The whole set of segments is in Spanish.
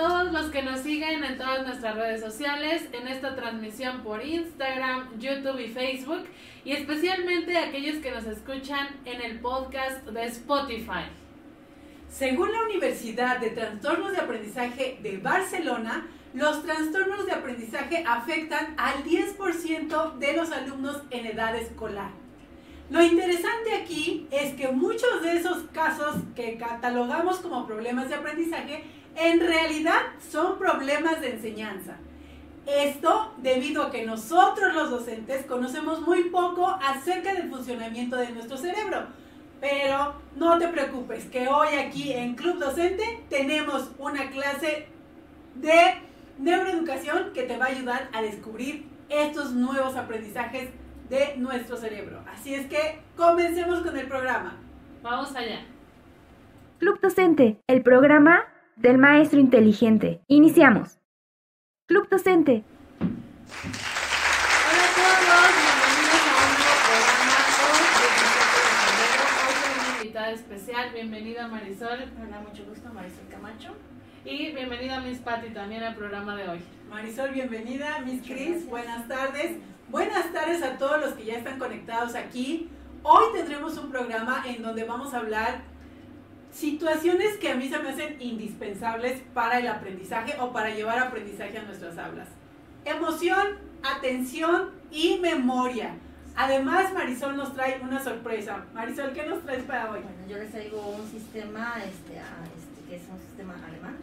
todos los que nos siguen en todas nuestras redes sociales, en esta transmisión por Instagram, YouTube y Facebook, y especialmente aquellos que nos escuchan en el podcast de Spotify. Según la Universidad de Trastornos de Aprendizaje de Barcelona, los trastornos de aprendizaje afectan al 10% de los alumnos en edad escolar. Lo interesante aquí es que muchos de esos casos que catalogamos como problemas de aprendizaje en realidad son problemas de enseñanza. Esto debido a que nosotros los docentes conocemos muy poco acerca del funcionamiento de nuestro cerebro. Pero no te preocupes, que hoy aquí en Club Docente tenemos una clase de neuroeducación que te va a ayudar a descubrir estos nuevos aprendizajes de nuestro cerebro. Así es que comencemos con el programa. Vamos allá. Club Docente, el programa del maestro inteligente. Iniciamos. Club Docente. Hola a todos, bienvenidos a un nuevo programa hoy, 17 de. Hoy tengo una invitada especial. Bienvenida Marisol. Hola, mucho gusto, Marisol Camacho. Y bienvenida Miss Patty también al programa de hoy. Marisol, bienvenida. Miss Cris, buenas tardes. Buenas tardes a todos los que ya están conectados aquí. Hoy tendremos un programa en donde vamos a hablar situaciones que a mí se me hacen indispensables para el aprendizaje o para llevar aprendizaje a nuestras aulas. Emoción, atención y memoria. Además, Marisol nos trae una sorpresa. Marisol, ¿qué nos traes para hoy? Bueno, yo les traigo un sistema este, este, que es un sistema alemán,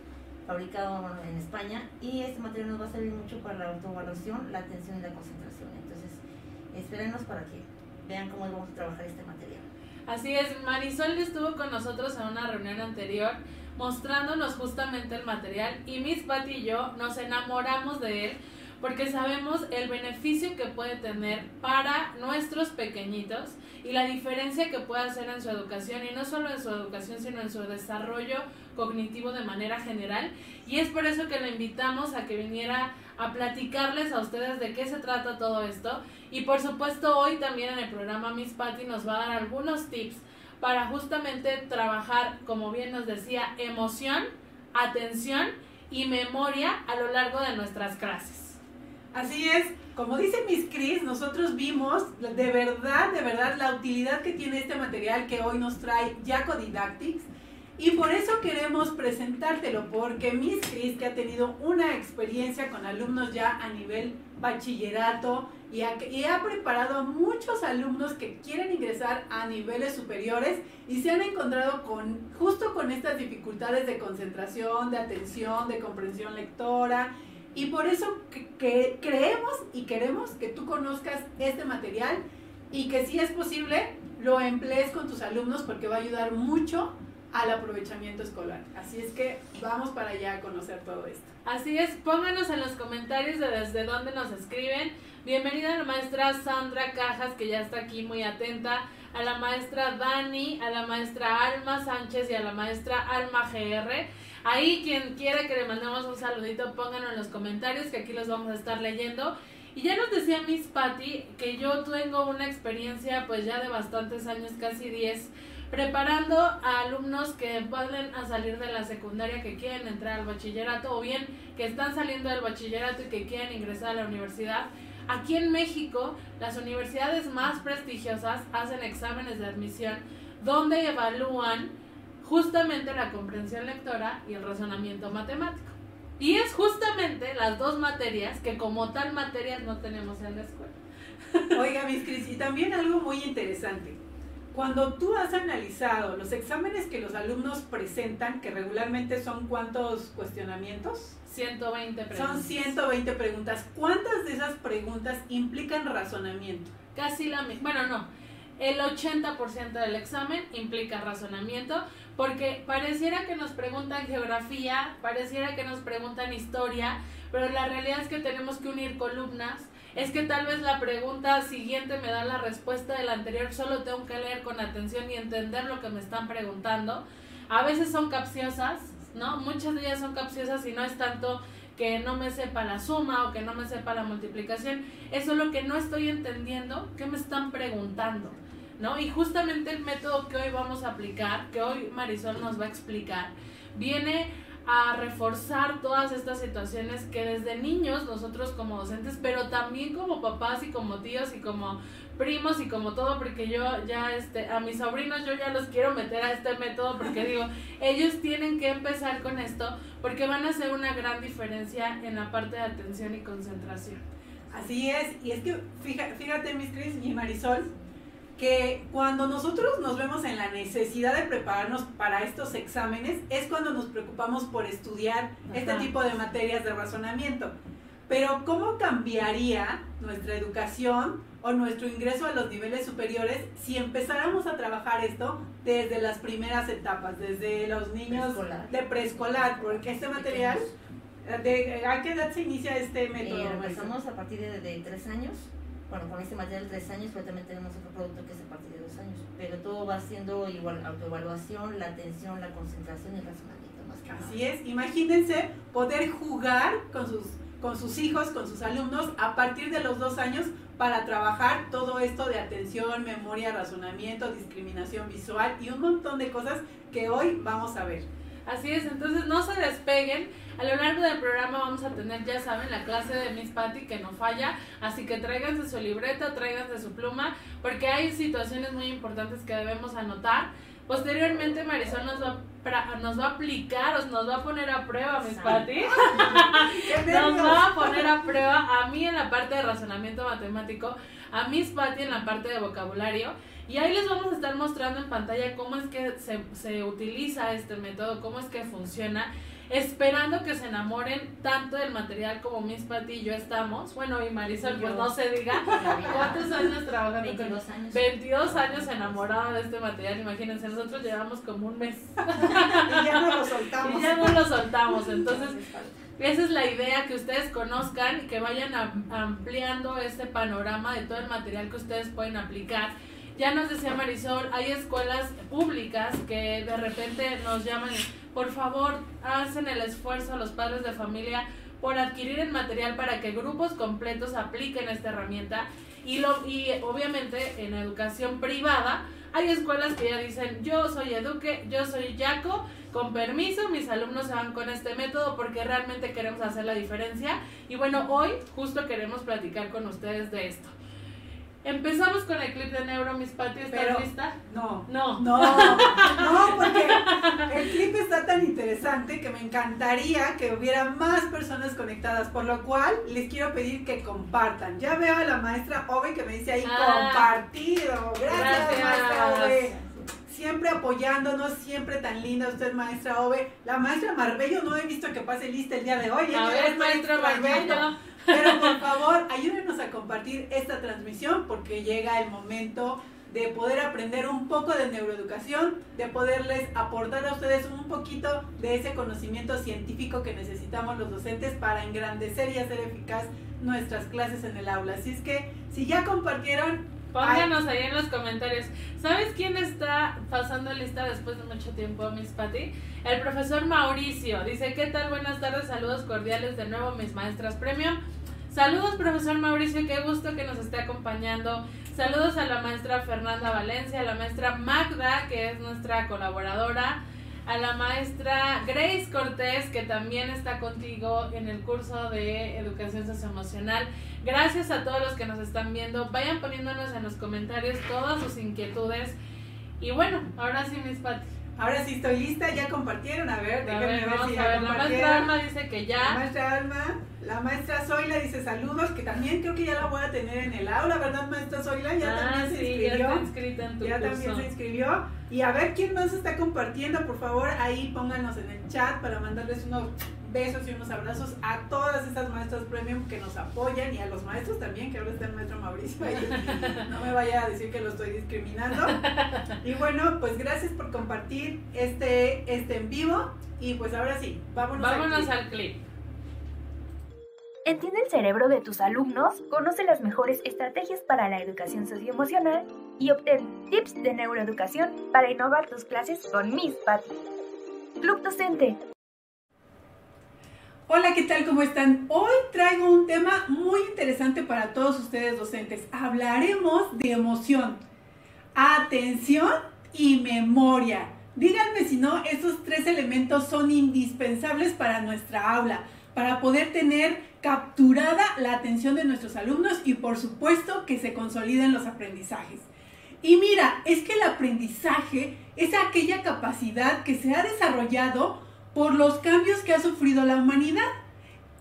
fabricado en España, y este material nos va a servir mucho para la autoevaluación, la atención y la concentración. Entonces, espérenos para que vean cómo vamos a trabajar este material. Así es, Marisol estuvo con nosotros en una reunión anterior mostrándonos justamente el material y Miss Patty y yo nos enamoramos de él porque sabemos el beneficio que puede tener para nuestros pequeñitos y la diferencia que puede hacer en su educación y no solo en su educación sino en su desarrollo cognitivo de manera general. Y es por eso que le invitamos a que viniera a platicarles a ustedes de qué se trata todo esto y por supuesto hoy también en el programa Miss Patty nos va a dar algunos tips para justamente trabajar, como bien nos decía, emoción, atención y memoria a lo largo de nuestras clases. Así es, como dice Miss Cris, nosotros vimos de verdad, de verdad la utilidad que tiene este material que hoy nos trae Jaco Didactics y por eso queremos presentártelo porque Miss Cris que ha tenido una experiencia con alumnos ya a nivel bachillerato y ha, preparado a muchos alumnos que quieren ingresar a niveles superiores y se han encontrado con justo con estas dificultades de concentración, de atención, de comprensión lectora. Y por eso que creemos y queremos que tú conozcas este material y que si es posible lo emplees con tus alumnos porque va a ayudar mucho al aprovechamiento escolar. Así es que vamos para allá a conocer todo esto. Así es, pónganos en los comentarios de desde dónde nos escriben. Bienvenida a la maestra Sandra Cajas, que ya está aquí muy atenta, a la maestra Dani, a la maestra Alma Sánchez y a la maestra Alma GR. Ahí quien quiera que le mandemos un saludito, pónganlo en los comentarios, que aquí los vamos a estar leyendo. Y ya nos decía Miss Patty que yo tengo una experiencia pues ya de bastantes años, casi 10, preparando a alumnos que van a salir de la secundaria, que quieren entrar al bachillerato o bien que están saliendo del bachillerato y que quieren ingresar a la universidad. Aquí en México, las universidades más prestigiosas hacen exámenes de admisión donde evalúan justamente la comprensión lectora y el razonamiento matemático. Y es justamente las dos materias que como tal materias no tenemos en la escuela. Oiga, Miss Cris, y también algo muy interesante. Cuando tú has analizado los exámenes que los alumnos presentan, que regularmente son cuántos cuestionamientos, 120 preguntas. son 120 preguntas, ¿cuántas de esas preguntas implican razonamiento? Casi la misma. Bueno, no. El 80% del examen implica razonamiento porque pareciera que nos preguntan geografía, pareciera que nos preguntan historia, pero la realidad es que tenemos que unir columnas. Es que tal vez la pregunta siguiente me da la respuesta de la anterior, solo tengo que leer con atención y entender lo que me están preguntando. A veces son capciosas, ¿no? Muchas de ellas son capciosas y no es tanto que no me sepa la suma o que no me sepa la multiplicación, eso es lo que no estoy entendiendo, que me están preguntando, ¿no? Y justamente el método que hoy vamos a aplicar, que hoy Marisol nos va a explicar, viene a reforzar todas estas situaciones que desde niños nosotros como docentes, pero también como papás y como tíos y como primos y como todo, porque yo ya, este, a mis sobrinos yo ya los quiero meter a este método porque digo, ellos tienen que empezar con esto porque van a hacer una gran diferencia en la parte de atención y concentración. Así es, y es que fíjate, fíjate mis Cris y Marisol, que cuando nosotros nos vemos en la necesidad de prepararnos para estos exámenes es cuando nos preocupamos por estudiar este tipo de materias de razonamiento. Pero ¿cómo cambiaría nuestra educación o nuestro ingreso a los niveles superiores si empezáramos a trabajar esto desde las primeras etapas, desde los niños de preescolar? Porque este material, de, ¿a qué edad se inicia este método? Eh, empezamos a partir de, de tres años bueno, con este material de tres años, pero también tenemos otro producto que es a partir de dos años. Pero todo va siendo igual autoevaluación, la atención, la concentración y el razonamiento más que Así es, imagínense poder jugar con sus, con sus hijos, con sus alumnos a partir de los dos años para trabajar todo esto de atención, memoria, razonamiento, discriminación visual y un montón de cosas que hoy vamos a ver. Así es, entonces no se despeguen. A lo largo del programa vamos a tener, ya saben, la clase de Miss Patty que no falla. Así que tráiganse su libreta, tráiganse su pluma, porque hay situaciones muy importantes que debemos anotar. Posteriormente Marisol nos va, nos va a aplicar, nos va a poner a prueba, Miss Patty. nos va a poner a prueba a mí en la parte de razonamiento matemático, a Miss Patty en la parte de vocabulario. Y ahí les vamos a estar mostrando en pantalla cómo es que se, se utiliza este método, cómo es que funciona esperando que se enamoren tanto del material como Miss Patty y yo estamos. Bueno, y Marisol, pues no se diga. ¿Cuántos años trabajando? 22 años. 22 años enamorada de este material, imagínense, nosotros llevamos como un mes. y ya no lo soltamos. Y ya no lo soltamos, entonces... Esa es la idea, que ustedes conozcan y que vayan ampliando este panorama de todo el material que ustedes pueden aplicar ya nos decía Marisol, hay escuelas públicas que de repente nos llaman, por favor, hacen el esfuerzo los padres de familia por adquirir el material para que grupos completos apliquen esta herramienta. Y, lo, y obviamente en educación privada hay escuelas que ya dicen, yo soy Eduque, yo soy Yaco, con permiso, mis alumnos se van con este método porque realmente queremos hacer la diferencia. Y bueno, hoy justo queremos platicar con ustedes de esto. Empezamos con el clip de Neuro, mis patios, ¿estás lista? No. No. No, no, porque el clip está tan interesante que me encantaría que hubiera más personas conectadas, por lo cual les quiero pedir que compartan. Ya veo a la maestra Ove que me dice ahí ah, compartido. Gracias, maestra Ove. Siempre apoyándonos, siempre tan linda usted, maestra Ove. La maestra Marbello no he visto que pase lista el día de hoy. A ver, maestra Marbello. Pero por favor, ayúdenos a compartir esta transmisión porque llega el momento de poder aprender un poco de neuroeducación, de poderles aportar a ustedes un poquito de ese conocimiento científico que necesitamos los docentes para engrandecer y hacer eficaz nuestras clases en el aula. Así es que si ya compartieron, Pónganos ahí en los comentarios. ¿Sabes quién está pasando lista después de mucho tiempo, Miss Patty? El profesor Mauricio. Dice, ¿qué tal? Buenas tardes, saludos cordiales de nuevo, mis maestras premium. Saludos, profesor Mauricio, qué gusto que nos esté acompañando. Saludos a la maestra Fernanda Valencia, a la maestra Magda, que es nuestra colaboradora, a la maestra Grace Cortés, que también está contigo en el curso de educación socioemocional. Gracias a todos los que nos están viendo. Vayan poniéndonos en los comentarios todas sus inquietudes. Y bueno, ahora sí, mis Pati. Ahora sí estoy lista, ya compartieron, a ver, déjenme ver, si ya La maestra Alma dice que ya. La maestra Alma, la maestra Zoila dice saludos, que también creo que ya la voy a tener en el aula, ¿verdad, maestra Zoila? Ya ah, también se inscribió. Ya, está inscrita en tu ya también se inscribió. Y a ver quién más está compartiendo, por favor, ahí pónganos en el chat para mandarles unos besos y unos abrazos a todas estas maestras premium que nos apoyan y a los maestros también, que ahora está el maestro Mauricio ahí. No me vaya a decir que lo estoy discriminando. Y bueno, pues gracias por compartir este, este en vivo. Y pues ahora sí, vámonos, vámonos al, clip. Entiende el cerebro de tus alumnos, conoce las mejores estrategias para la educación socioemocional y obtén tips de neuroeducación para innovar tus clases con Miss Patty. Club Docente, Hola, ¿qué tal? ¿Cómo están? Hoy traigo un tema muy interesante para todos ustedes docentes. Hablaremos de emoción, atención y memoria. díganme si no, esos tres elementos son indispensables para nuestra aula, para poder tener capturada la atención de nuestros alumnos y por supuesto que se consoliden los aprendizajes. Y mira, es que el aprendizaje es aquella capacidad que se ha desarrollado por los cambios que ha sufrido la humanidad.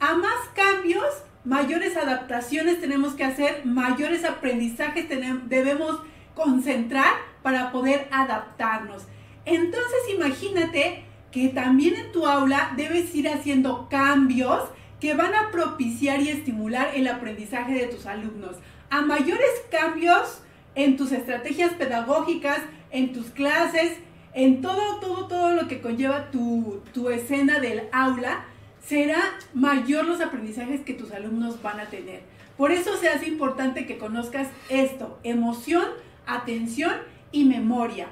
A más cambios, mayores adaptaciones tenemos que hacer, mayores aprendizajes debemos concentrar para poder adaptarnos. Entonces imagínate que también en tu aula debes ir haciendo cambios que van a propiciar y estimular el aprendizaje de tus alumnos. A mayores cambios en tus estrategias pedagógicas, en tus clases, en todo, todo, todo lo que conlleva tu, tu escena del aula, será mayor los aprendizajes que tus alumnos van a tener. Por eso se hace importante que conozcas esto, emoción, atención y memoria.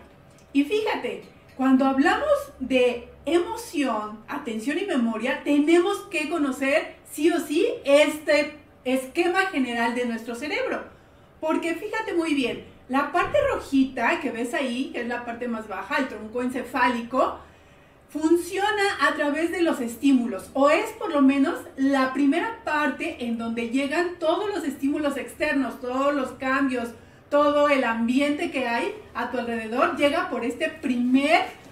Y fíjate, cuando hablamos de emoción, atención y memoria, tenemos que conocer sí o sí este esquema general de nuestro cerebro. Porque fíjate muy bien, la parte rojita que ves ahí, que es la parte más baja, el tronco encefálico, funciona a través de los estímulos, o es por lo menos la primera parte en donde llegan todos los estímulos externos, todos los cambios, todo el ambiente que hay a tu alrededor, llega por este primer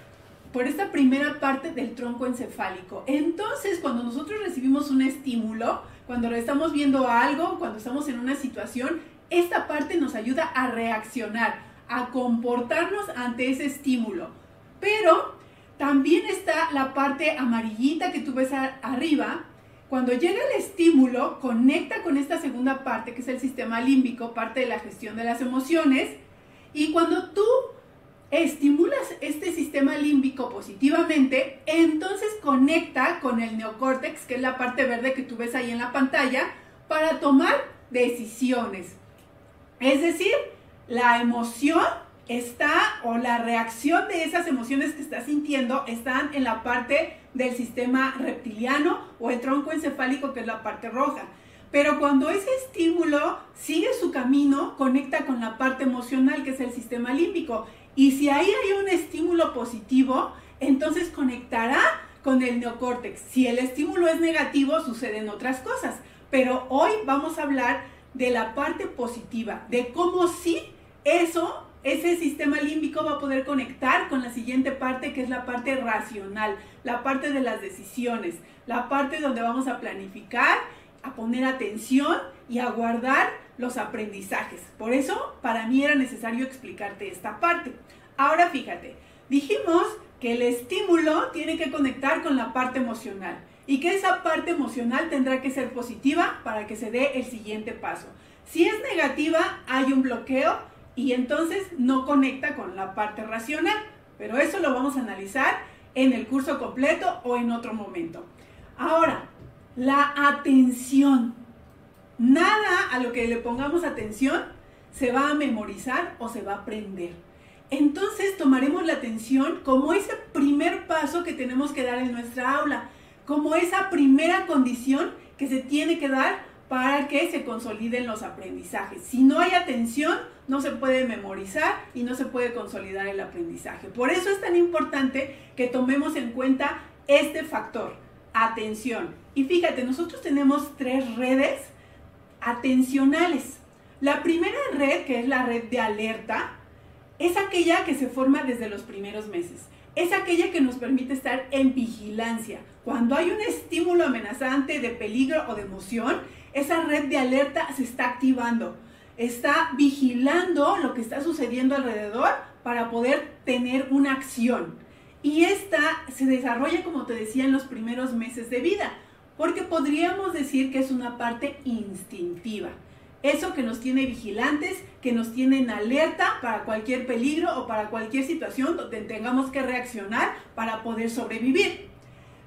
por esta primera parte del tronco encefálico. Entonces, cuando nosotros recibimos un estímulo, cuando estamos viendo algo, cuando estamos en una situación, esta parte nos ayuda a reaccionar, a comportarnos ante ese estímulo. Pero también está la parte amarillita que tú ves arriba. Cuando llega el estímulo, conecta con esta segunda parte, que es el sistema límbico, parte de la gestión de las emociones. Y cuando tú estimulas este sistema límbico positivamente, entonces conecta con el neocórtex, que es la parte verde que tú ves ahí en la pantalla, para tomar decisiones. Es decir, la emoción está o la reacción de esas emociones que estás sintiendo están en la parte del sistema reptiliano o el tronco encefálico que es la parte roja. Pero cuando ese estímulo sigue su camino, conecta con la parte emocional que es el sistema límbico. Y si ahí hay un estímulo positivo, entonces conectará con el neocórtex. Si el estímulo es negativo, suceden otras cosas. Pero hoy vamos a hablar de la parte positiva, de cómo sí eso, ese sistema límbico va a poder conectar con la siguiente parte que es la parte racional, la parte de las decisiones, la parte donde vamos a planificar, a poner atención y a guardar los aprendizajes. Por eso, para mí era necesario explicarte esta parte. Ahora fíjate, dijimos que el estímulo tiene que conectar con la parte emocional y que esa parte emocional tendrá que ser positiva para que se dé el siguiente paso. Si es negativa, hay un bloqueo y entonces no conecta con la parte racional, pero eso lo vamos a analizar en el curso completo o en otro momento. Ahora, la atención. Nada a lo que le pongamos atención se va a memorizar o se va a aprender. Entonces tomaremos la atención como ese primer paso que tenemos que dar en nuestra aula como esa primera condición que se tiene que dar para que se consoliden los aprendizajes. Si no hay atención, no se puede memorizar y no se puede consolidar el aprendizaje. Por eso es tan importante que tomemos en cuenta este factor, atención. Y fíjate, nosotros tenemos tres redes atencionales. La primera red, que es la red de alerta, es aquella que se forma desde los primeros meses es aquella que nos permite estar en vigilancia. Cuando hay un estímulo amenazante de peligro o de emoción, esa red de alerta se está activando. Está vigilando lo que está sucediendo alrededor para poder tener una acción. Y esta se desarrolla, como te decía, en los primeros meses de vida, porque podríamos decir que es una parte instintiva. Eso que nos tiene vigilantes, que nos tiene en alerta para cualquier peligro o para cualquier situación donde tengamos que reaccionar para poder sobrevivir.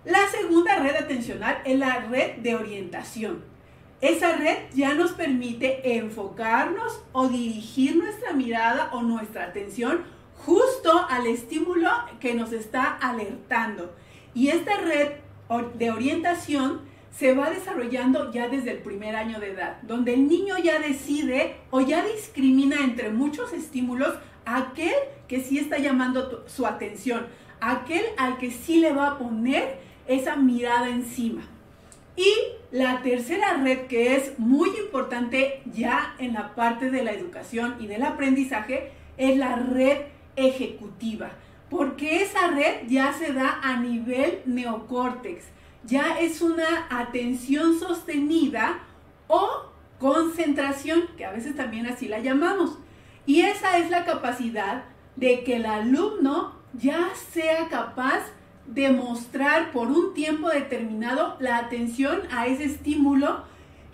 La segunda red atencional es la red de orientación. Esa red ya nos permite enfocarnos o dirigir nuestra mirada o nuestra atención justo al estímulo que nos está alertando. Y esta red de orientación se va desarrollando ya desde el primer año de edad, donde el niño ya decide o ya discrimina entre muchos estímulos aquel que sí está llamando su atención, aquel al que sí le va a poner esa mirada encima. Y la tercera red que es muy importante ya en la parte de la educación y del aprendizaje es la red ejecutiva, porque esa red ya se da a nivel neocórtex, ya es una atención sostenida o concentración, que a veces también así la llamamos. Y esa es la capacidad de que el alumno ya sea capaz de mostrar por un tiempo determinado la atención a ese estímulo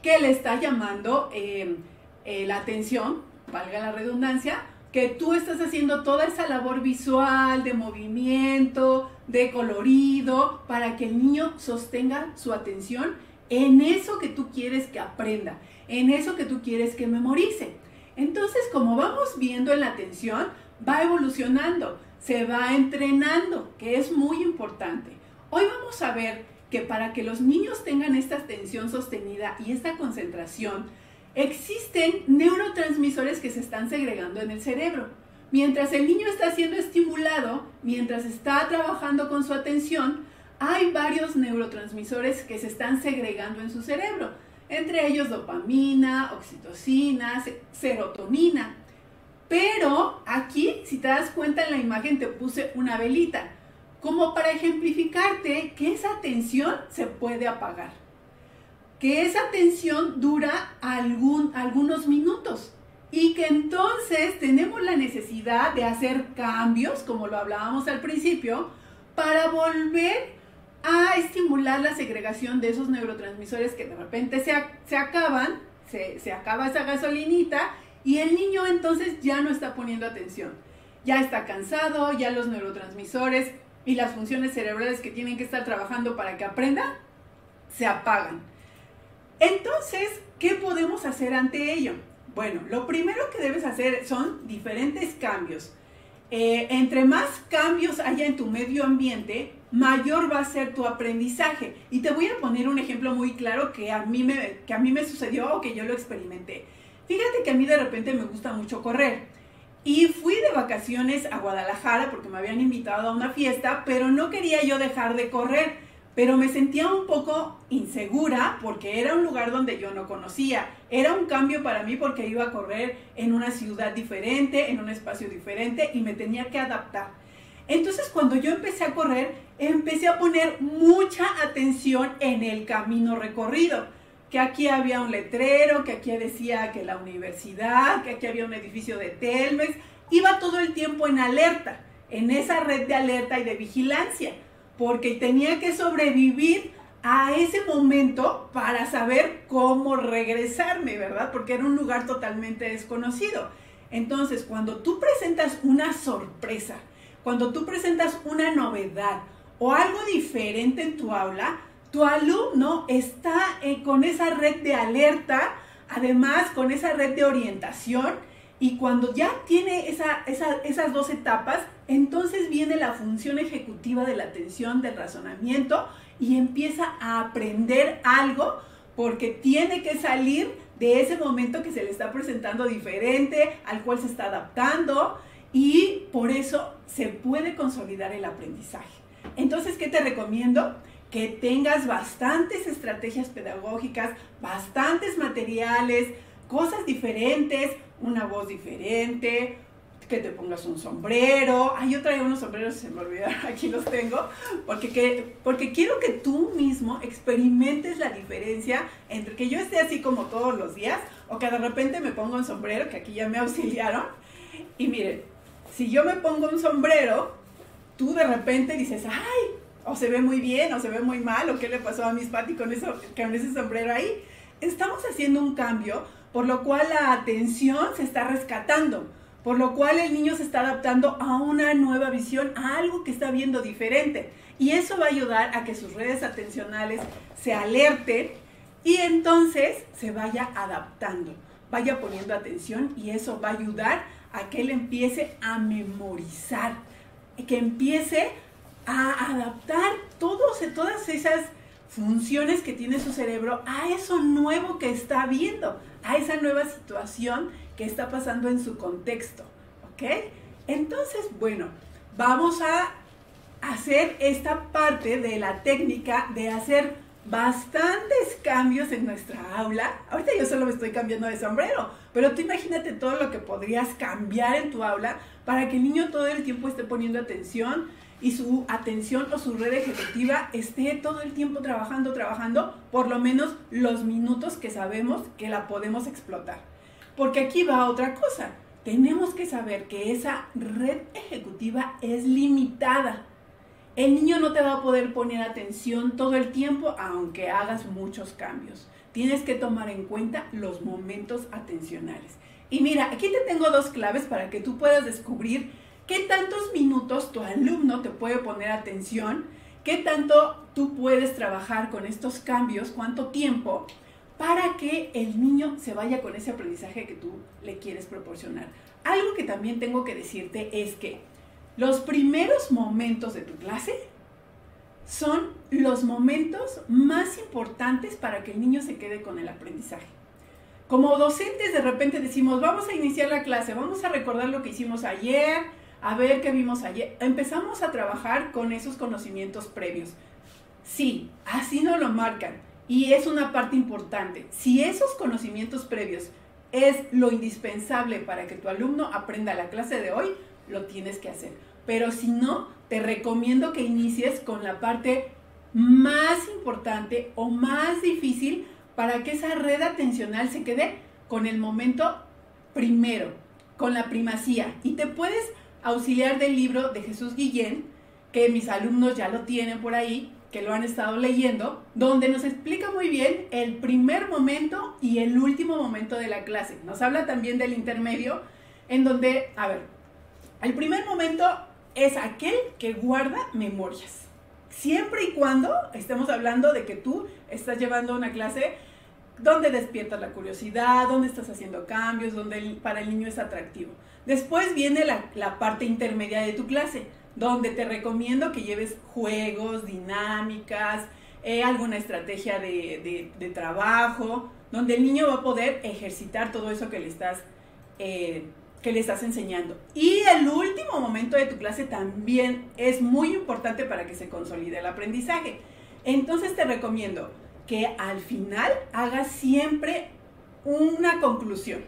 que le está llamando eh, eh, la atención, valga la redundancia, que tú estás haciendo toda esa labor visual, de movimiento, de colorido, para que el niño sostenga su atención en eso que tú quieres que aprenda, en eso que tú quieres que memorice. Entonces, como vamos viendo en la atención, va evolucionando, se va entrenando, que es muy importante. Hoy vamos a ver que para que los niños tengan esta atención sostenida y esta concentración, existen neurotransmisores que se están segregando en el cerebro. Mientras el niño está siendo estimulado, mientras está trabajando con su atención, hay varios neurotransmisores que se están segregando en su cerebro, entre ellos dopamina, oxitocina, serotonina. Pero aquí, si te das cuenta en la imagen, te puse una velita, como para ejemplificarte que esa tensión se puede apagar, que esa tensión dura algún, algunos minutos. Y que entonces tenemos la necesidad de hacer cambios, como lo hablábamos al principio, para volver a estimular la segregación de esos neurotransmisores que de repente se, se acaban, se, se acaba esa gasolinita y el niño entonces ya no está poniendo atención. Ya está cansado, ya los neurotransmisores y las funciones cerebrales que tienen que estar trabajando para que aprenda se apagan. Entonces, ¿qué podemos hacer ante ello? Bueno, lo primero que debes hacer son diferentes cambios. Eh, entre más cambios haya en tu medio ambiente, mayor va a ser tu aprendizaje. Y te voy a poner un ejemplo muy claro que a mí me, que a mí me sucedió o que yo lo experimenté. Fíjate que a mí de repente me gusta mucho correr. Y fui de vacaciones a Guadalajara porque me habían invitado a una fiesta, pero no quería yo dejar de correr. Pero me sentía un poco insegura porque era un lugar donde yo no conocía. Era un cambio para mí porque iba a correr en una ciudad diferente, en un espacio diferente y me tenía que adaptar. Entonces cuando yo empecé a correr, empecé a poner mucha atención en el camino recorrido que aquí había un letrero, que aquí decía que la universidad, que aquí había un edificio de Telmex. Iba todo el tiempo en alerta, en esa red de alerta y de vigilancia, porque tenía que sobrevivir a ese momento para saber cómo regresarme, ¿verdad? Porque era un lugar totalmente desconocido. Entonces, cuando tú presentas una sorpresa, cuando tú presentas una novedad o algo diferente en tu aula, tu alumno está eh, con esa red de alerta, además con esa red de orientación, y cuando ya tiene esas dos etapas, entonces viene la función ejecutiva de la atención, del razonamiento, y empieza a aprender algo porque tiene que salir de ese momento que se le está presentando diferente, al cual se está adaptando, y por eso se puede consolidar el aprendizaje. Entonces, ¿qué te recomiendo? Que tengas bastantes estrategias pedagógicas, bastantes materiales, cosas diferentes, una voz diferente, que te pongas un sombrero. Ay, yo traigo unos sombreros, se me olvidaron, aquí los tengo, porque, que, porque quiero que tú mismo experimentes la diferencia entre que yo esté así como todos los días o que de repente me ponga un sombrero, que aquí ya me auxiliaron. Y miren, si yo me pongo un sombrero, tú de repente dices, ay, o se ve muy bien, o se ve muy mal, o qué le pasó a Miss Patty con, eso, con ese sombrero ahí. Estamos haciendo un cambio, por lo cual la atención se está rescatando, por lo cual el niño se está adaptando a una nueva visión, a algo que está viendo diferente. Y eso va a ayudar a que sus redes atencionales se alerten y entonces se vaya adaptando, vaya poniendo atención y eso va a ayudar a que él empiece a memorizar, que empiece a adaptar todos, todas esas funciones que tiene su cerebro a eso nuevo que está viendo, a esa nueva situación que está pasando en su contexto. ¿Ok? Entonces, bueno, vamos a hacer esta parte de la técnica de hacer bastantes cambios en nuestra aula. Ahorita yo solo me estoy cambiando de sombrero, pero tú imagínate todo lo que podrías cambiar en tu aula para que el niño todo el tiempo esté poniendo atención y su atención o su red ejecutiva esté todo el tiempo trabajando, trabajando, por lo menos los minutos que sabemos que la podemos explotar. Porque aquí va otra cosa. Tenemos que saber que esa red ejecutiva es limitada el niño no te va a poder poner atención todo el tiempo aunque hagas muchos cambios. Tienes que tomar en cuenta los momentos atencionales. Y mira, aquí te tengo dos claves para que tú puedas descubrir qué tantos minutos tu alumno te puede poner atención, qué tanto tú puedes trabajar con estos cambios, cuánto tiempo, para que el niño se vaya con ese aprendizaje que tú le quieres proporcionar. Algo que también tengo que decirte es que los primeros momentos de tu clase son los momentos más importantes para que el niño se quede con el aprendizaje. Como docentes de repente decimos, vamos a iniciar la clase, vamos a recordar lo que hicimos ayer, a ver qué vimos ayer. Empezamos a trabajar con esos conocimientos previos. Sí, así nos lo marcan. Y es una parte importante. Si esos conocimientos previos es lo indispensable para que tu alumno aprenda la clase de hoy, lo tienes que hacer. Pero si no, te recomiendo que inicies con la parte más importante o más difícil para que esa red atencional se quede con el momento primero, con la primacía. Y te puedes auxiliar del libro de Jesús Guillén, que mis alumnos ya lo tienen por ahí, que lo han estado leyendo, donde nos explica muy bien el primer momento y el último momento de la clase. Nos habla también del intermedio, en donde, a ver, el primer momento es aquel que guarda memorias. Siempre y cuando estemos hablando de que tú estás llevando una clase donde despiertas la curiosidad, donde estás haciendo cambios, donde para el niño es atractivo. Después viene la, parte intermedia de tu clase, donde te recomiendo que lleves juegos, dinámicas, eh, alguna estrategia de, trabajo, donde el niño va a poder ejercitar todo eso que le estás eh, que le estás enseñando. Y el último momento de tu clase también es muy importante para que se consolide el aprendizaje. Entonces te recomiendo que al final hagas siempre una conclusión,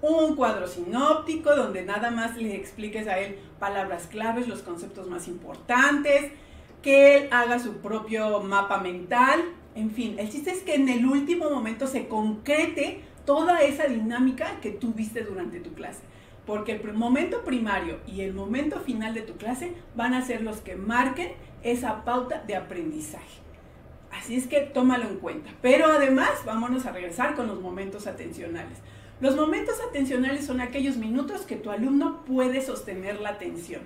un cuadro sinóptico donde nada más le expliques a él palabras claves, los conceptos más importantes, que él haga su propio mapa mental, en fin, el chiste es que en el último momento se concrete toda esa dinámica que tú viste durante tu clase porque el momento primario y el momento final de tu clase van a ser los que marquen esa pauta de aprendizaje. Así es que tómalo en cuenta. Pero además, vámonos a regresar con los momentos atencionales. Los momentos atencionales son aquellos minutos que tu alumno puede sostener la atención.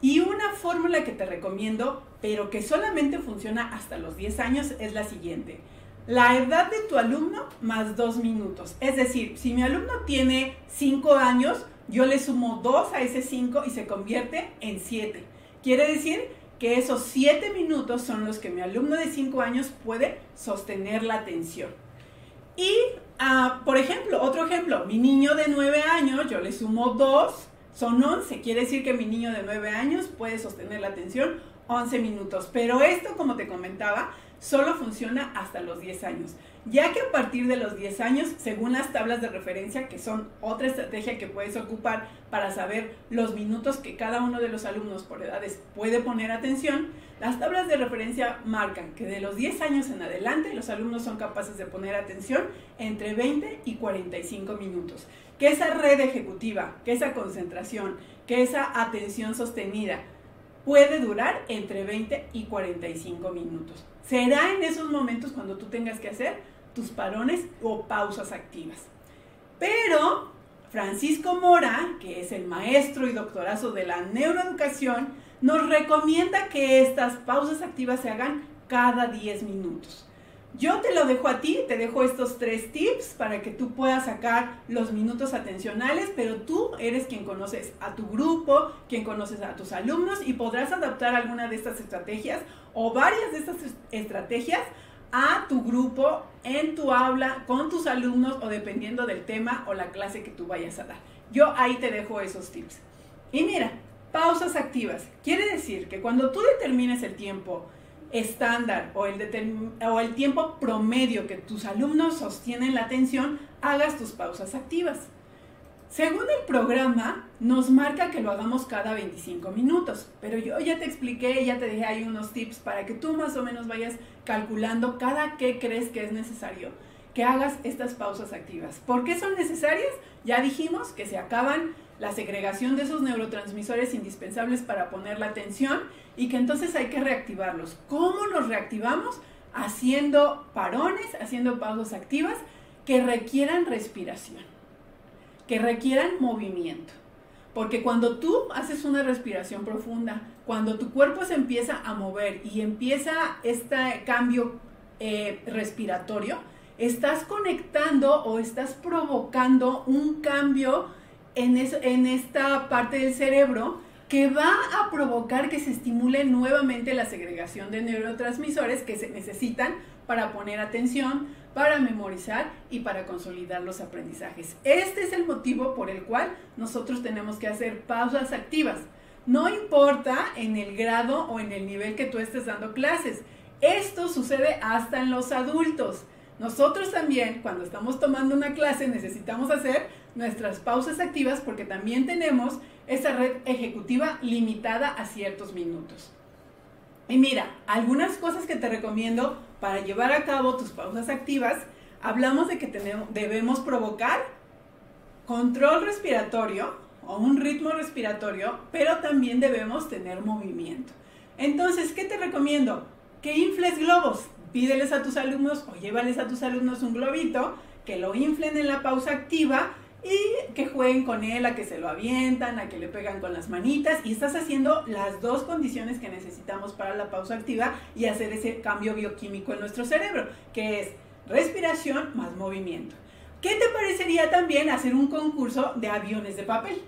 Y una fórmula que te recomiendo, pero que solamente funciona hasta los 10 años, es la siguiente. La edad de tu alumno más 2 minutos. Es decir, si mi alumno tiene 5 años, yo le sumo 2 a ese 5 y se convierte en 7. Quiere decir que esos 7 minutos son los que mi alumno de 5 años puede sostener la atención. Y, ah, por ejemplo, otro ejemplo, mi niño de 9 años, yo le sumo 2, son 11. Quiere decir que mi niño de 9 años puede sostener la atención 11 minutos. Pero esto, como te comentaba, solo funciona hasta los 10 años ya que a partir de los 10 años, según las tablas de referencia, que son otra estrategia que puedes ocupar para saber los minutos que cada uno de los alumnos por edades puede poner atención, las tablas de referencia marcan que de los 10 años en adelante los alumnos son capaces de poner atención entre 20 y 45 minutos. Que esa red ejecutiva, que esa concentración, que esa atención sostenida puede durar entre 20 y 45 minutos. Será en esos momentos cuando tú tengas que hacer tus parones o pausas activas. Pero Francisco Mora, que es el maestro y doctorazo de la neuroeducación, nos recomienda que estas pausas activas se hagan cada 10 minutos. Yo te lo dejo a ti, te dejo estos tres tips para que tú puedas sacar los minutos atencionales, pero tú eres quien conoces a tu grupo, quien conoces a tus alumnos y podrás adaptar alguna de estas estrategias o varias de estas estrategias a tu grupo, en tu aula, con tus alumnos o dependiendo del tema o la clase que tú vayas a dar. Yo ahí te dejo esos tips. Y mira, pausas activas. Quiere decir que cuando tú determines el tiempo estándar o el, o el tiempo promedio que tus alumnos sostienen la atención, hagas tus pausas activas. Según el programa, nos marca que lo hagamos cada 25 minutos, pero yo ya te expliqué, ya te dejé ahí unos tips para que tú más o menos vayas calculando cada qué crees que es necesario que hagas estas pausas activas. ¿Por qué son necesarias? Ya dijimos que se acaban la segregación de esos neurotransmisores indispensables para poner la atención y que entonces hay que reactivarlos. ¿Cómo los reactivamos? Haciendo parones, haciendo pausas activas que requieran respiración que requieran movimiento. Porque cuando tú haces una respiración profunda, cuando tu cuerpo se empieza a mover y empieza este cambio eh, respiratorio, estás conectando o estás provocando un cambio en, en esta parte del cerebro que va a provocar que se estimule nuevamente la segregación de neurotransmisores que se necesitan para poner atención, para memorizar y para consolidar los aprendizajes. Este es el motivo por el cual nosotros tenemos que hacer pausas activas. No importa en el grado o en el nivel que tú estés dando clases. Esto sucede hasta en los adultos. Nosotros también, cuando estamos tomando una clase, necesitamos hacer nuestras pausas activas porque también tenemos esa red ejecutiva limitada a ciertos minutos. Y mira, algunas cosas que te recomiendo para llevar a cabo tus pausas activas, hablamos de que tenemos, debemos provocar control respiratorio o un ritmo respiratorio, pero también debemos tener movimiento. Entonces, ¿qué te recomiendo? Que infles globos. Pídeles a tus alumnos o llévales a tus alumnos un globito, que lo inflen en la pausa activa y que jueguen con él, a que se lo avientan, a que le pegan con las manitas y estás haciendo las dos condiciones que necesitamos para la pausa activa y hacer ese cambio bioquímico en nuestro cerebro, que es respiración más movimiento. ¿Qué te parecería también hacer un concurso de aviones de papel?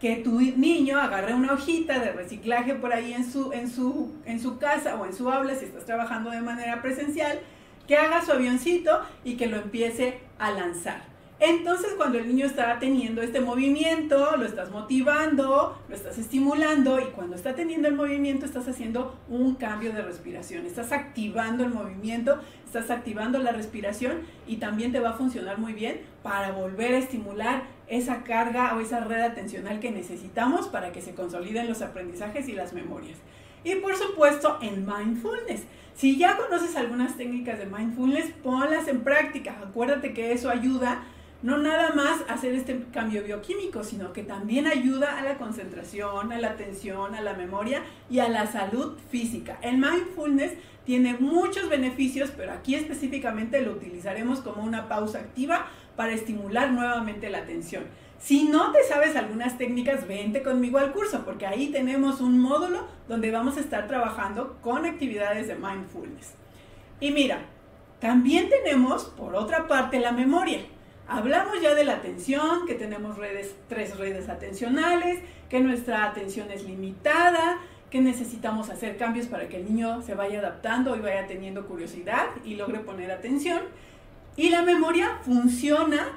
Que tu niño agarre una hojita de reciclaje por ahí en su, en su, en su casa o en su aula, si estás trabajando de manera presencial, que haga su avioncito y que lo empiece a lanzar. Entonces, cuando el niño está teniendo este movimiento, lo estás motivando, lo estás estimulando y cuando está teniendo el movimiento estás haciendo un cambio de respiración, estás activando el movimiento, estás activando la respiración y también te va a funcionar muy bien para volver a estimular esa carga o esa red atencional que necesitamos para que se consoliden los aprendizajes y las memorias. Y por supuesto, en mindfulness. Si ya conoces algunas técnicas de mindfulness, ponlas en práctica. Acuérdate que eso ayuda no nada más hacer este cambio bioquímico, sino que también ayuda a la concentración, a la atención, a la memoria y a la salud física. El mindfulness tiene muchos beneficios, pero aquí específicamente lo utilizaremos como una pausa activa para estimular nuevamente la atención. Si no te sabes algunas técnicas, vente conmigo al curso, porque ahí tenemos un módulo donde vamos a estar trabajando con actividades de mindfulness. Y mira, también tenemos, por otra parte, la memoria. Hablamos ya de la atención, que tenemos tres redes atencionales, que nuestra atención es limitada, que necesitamos hacer cambios para que el niño se vaya adaptando y vaya teniendo curiosidad y logre poner atención. Y la memoria funciona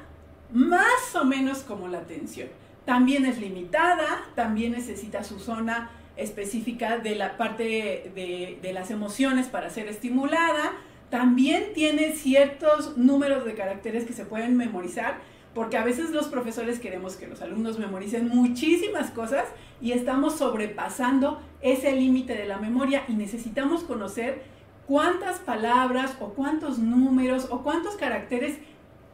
más o menos como la atención. También es limitada, también necesita su zona específica de la parte de las emociones para ser estimulada también tiene ciertos números de caracteres que se pueden memorizar, porque a veces los profesores queremos que los alumnos memoricen muchísimas cosas y estamos sobrepasando ese límite de la memoria y necesitamos conocer cuántas palabras o cuántos números o cuántos caracteres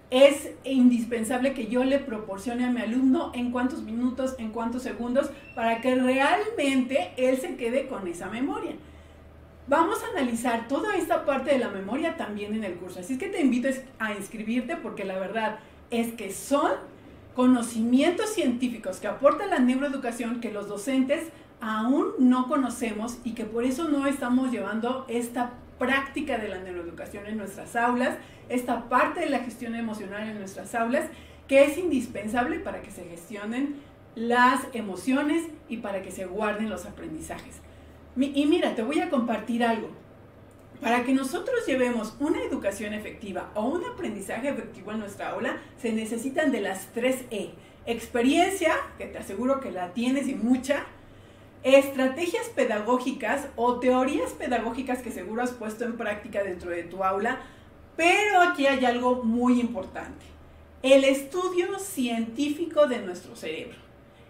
es indispensable que yo le proporcione a mi alumno en cuántos minutos, en cuántos segundos, para que realmente él se quede con esa memoria. Vamos a analizar toda esta parte de la memoria también en el curso. Así es que te invito a inscribirte porque la verdad es que son conocimientos científicos que aporta la neuroeducación que los docentes aún no conocemos y que por eso no estamos llevando esta práctica de la neuroeducación en nuestras aulas, esta parte de la gestión emocional en nuestras aulas, que es indispensable para que se gestionen las emociones y para que se guarden los aprendizajes. Y mira, te voy a compartir algo. para que nosotros llevemos una educación efectiva o un aprendizaje efectivo en nuestra aula, se necesitan de las tres E. Experiencia, que te aseguro que la tienes y mucha. Estrategias pedagógicas o teorías pedagógicas que seguro has puesto en práctica dentro de tu aula. Pero aquí hay algo muy importante. El estudio científico de nuestro cerebro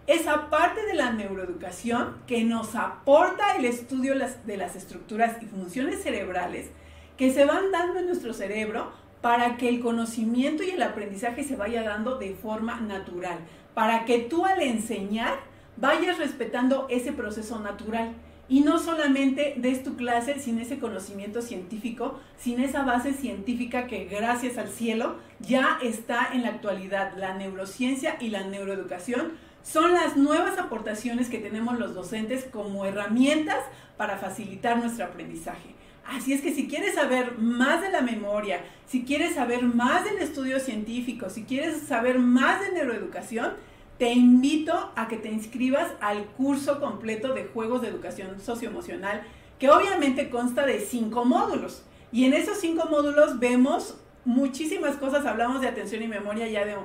esa parte de la neuroeducación que nos aporta el estudio de las estructuras y funciones cerebrales que se van dando en nuestro cerebro para que el conocimiento y el aprendizaje se vaya dando de forma natural, para que tú al enseñar vayas respetando ese proceso natural. Y no solamente des tu clase sin ese conocimiento científico, sin esa base científica que gracias al cielo ya está en la actualidad, la neurociencia y la neuroeducación son las nuevas aportaciones que tenemos los docentes como herramientas para facilitar nuestro aprendizaje. Así es que si quieres saber más de la memoria, si quieres saber más del estudio científico, si quieres saber más de neuroeducación, te invito a que te inscribas al curso completo de juegos de educación socioemocional, que obviamente consta de cinco módulos. Y en esos cinco módulos vemos muchísimas cosas, hablamos de atención y memoria ya de,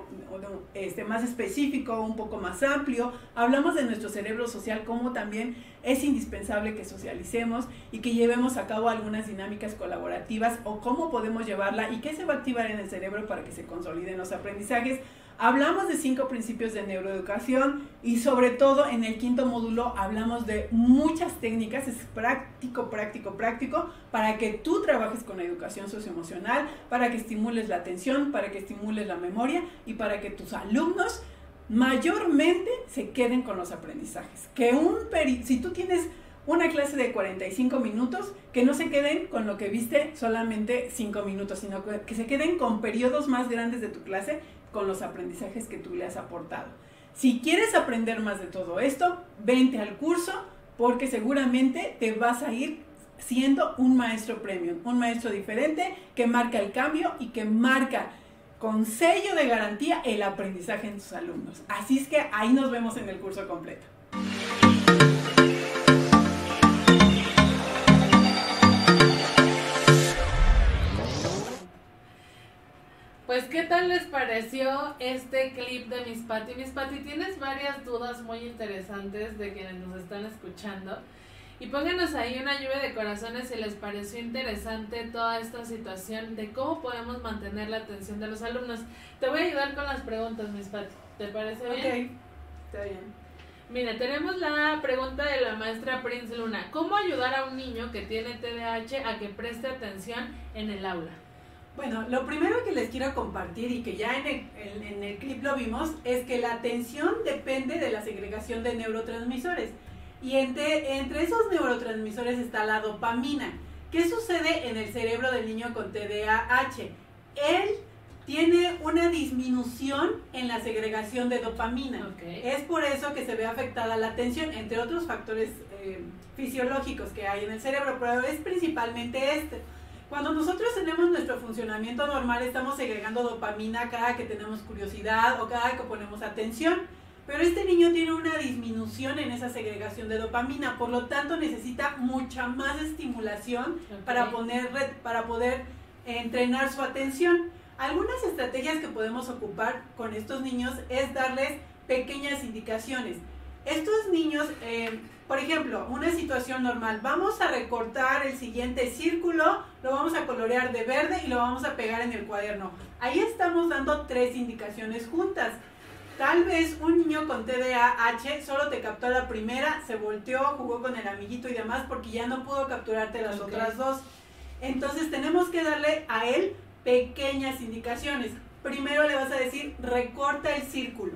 este, más específico, un poco más amplio, hablamos de nuestro cerebro social, como también es indispensable que socialicemos y que llevemos a cabo algunas dinámicas colaborativas o cómo podemos llevarla y qué se va a activar en el cerebro para que se consoliden los aprendizajes. Hablamos de cinco principios de neuroeducación y sobre todo en el quinto módulo hablamos de muchas técnicas, es práctico, práctico, práctico, para que tú trabajes con la educación socioemocional, para que estimules la atención, para que estimules la memoria y para que tus alumnos mayormente se queden con los aprendizajes. Que un si tú tienes una clase de 45 minutos, que no se queden con lo que viste solamente 5 minutos, sino que se queden con periodos más grandes de tu clase con los aprendizajes que tú le has aportado. Si quieres aprender más de todo esto, vente al curso porque seguramente te vas a ir siendo un maestro premium, un maestro diferente que marca el cambio y que marca con sello de garantía el aprendizaje en tus alumnos. Así es que ahí nos vemos en el curso completo. Pues, ¿qué tal les pareció este clip de Miss Patty? Miss Patty, tienes varias dudas muy interesantes de quienes nos están escuchando. Y pónganos ahí una lluvia de corazones si les pareció interesante toda esta situación de cómo podemos mantener la atención de los alumnos. Te voy a ayudar con las preguntas, Miss Patty. ¿Te parece bien? Ok, está bien. Mira, tenemos la pregunta de la maestra Prince Luna. ¿Cómo ayudar a un niño que tiene TDAH a que preste atención en el aula? Bueno, lo primero que les quiero compartir y que ya en el, en el clip lo vimos es que la atención depende de la segregación de neurotransmisores. Y entre, entre esos neurotransmisores está la dopamina. ¿Qué sucede en el cerebro del niño con TDAH? Él tiene una disminución en la segregación de dopamina. Es por eso que se ve afectada la atención, entre otros factores eh, fisiológicos que hay en el cerebro, pero es principalmente este. Cuando nosotros tenemos nuestro funcionamiento normal, estamos segregando dopamina cada que tenemos curiosidad o cada que ponemos atención. Pero este niño tiene una disminución en esa segregación de dopamina, por lo tanto necesita mucha más estimulación para, poner, para poder entrenar su atención. Algunas estrategias que podemos ocupar con estos niños es darles pequeñas indicaciones. Estos niños eh, por ejemplo, una situación normal, vamos a recortar el siguiente círculo, lo vamos a colorear de verde y lo vamos a pegar en el cuaderno. Ahí estamos dando tres indicaciones juntas. Tal vez un niño con TDAH solo te captó la primera, se volteó, jugó con el amiguito y demás porque ya no pudo capturarte las otras dos. Entonces tenemos que darle a él pequeñas indicaciones. Primero le vas a decir, recorta el círculo.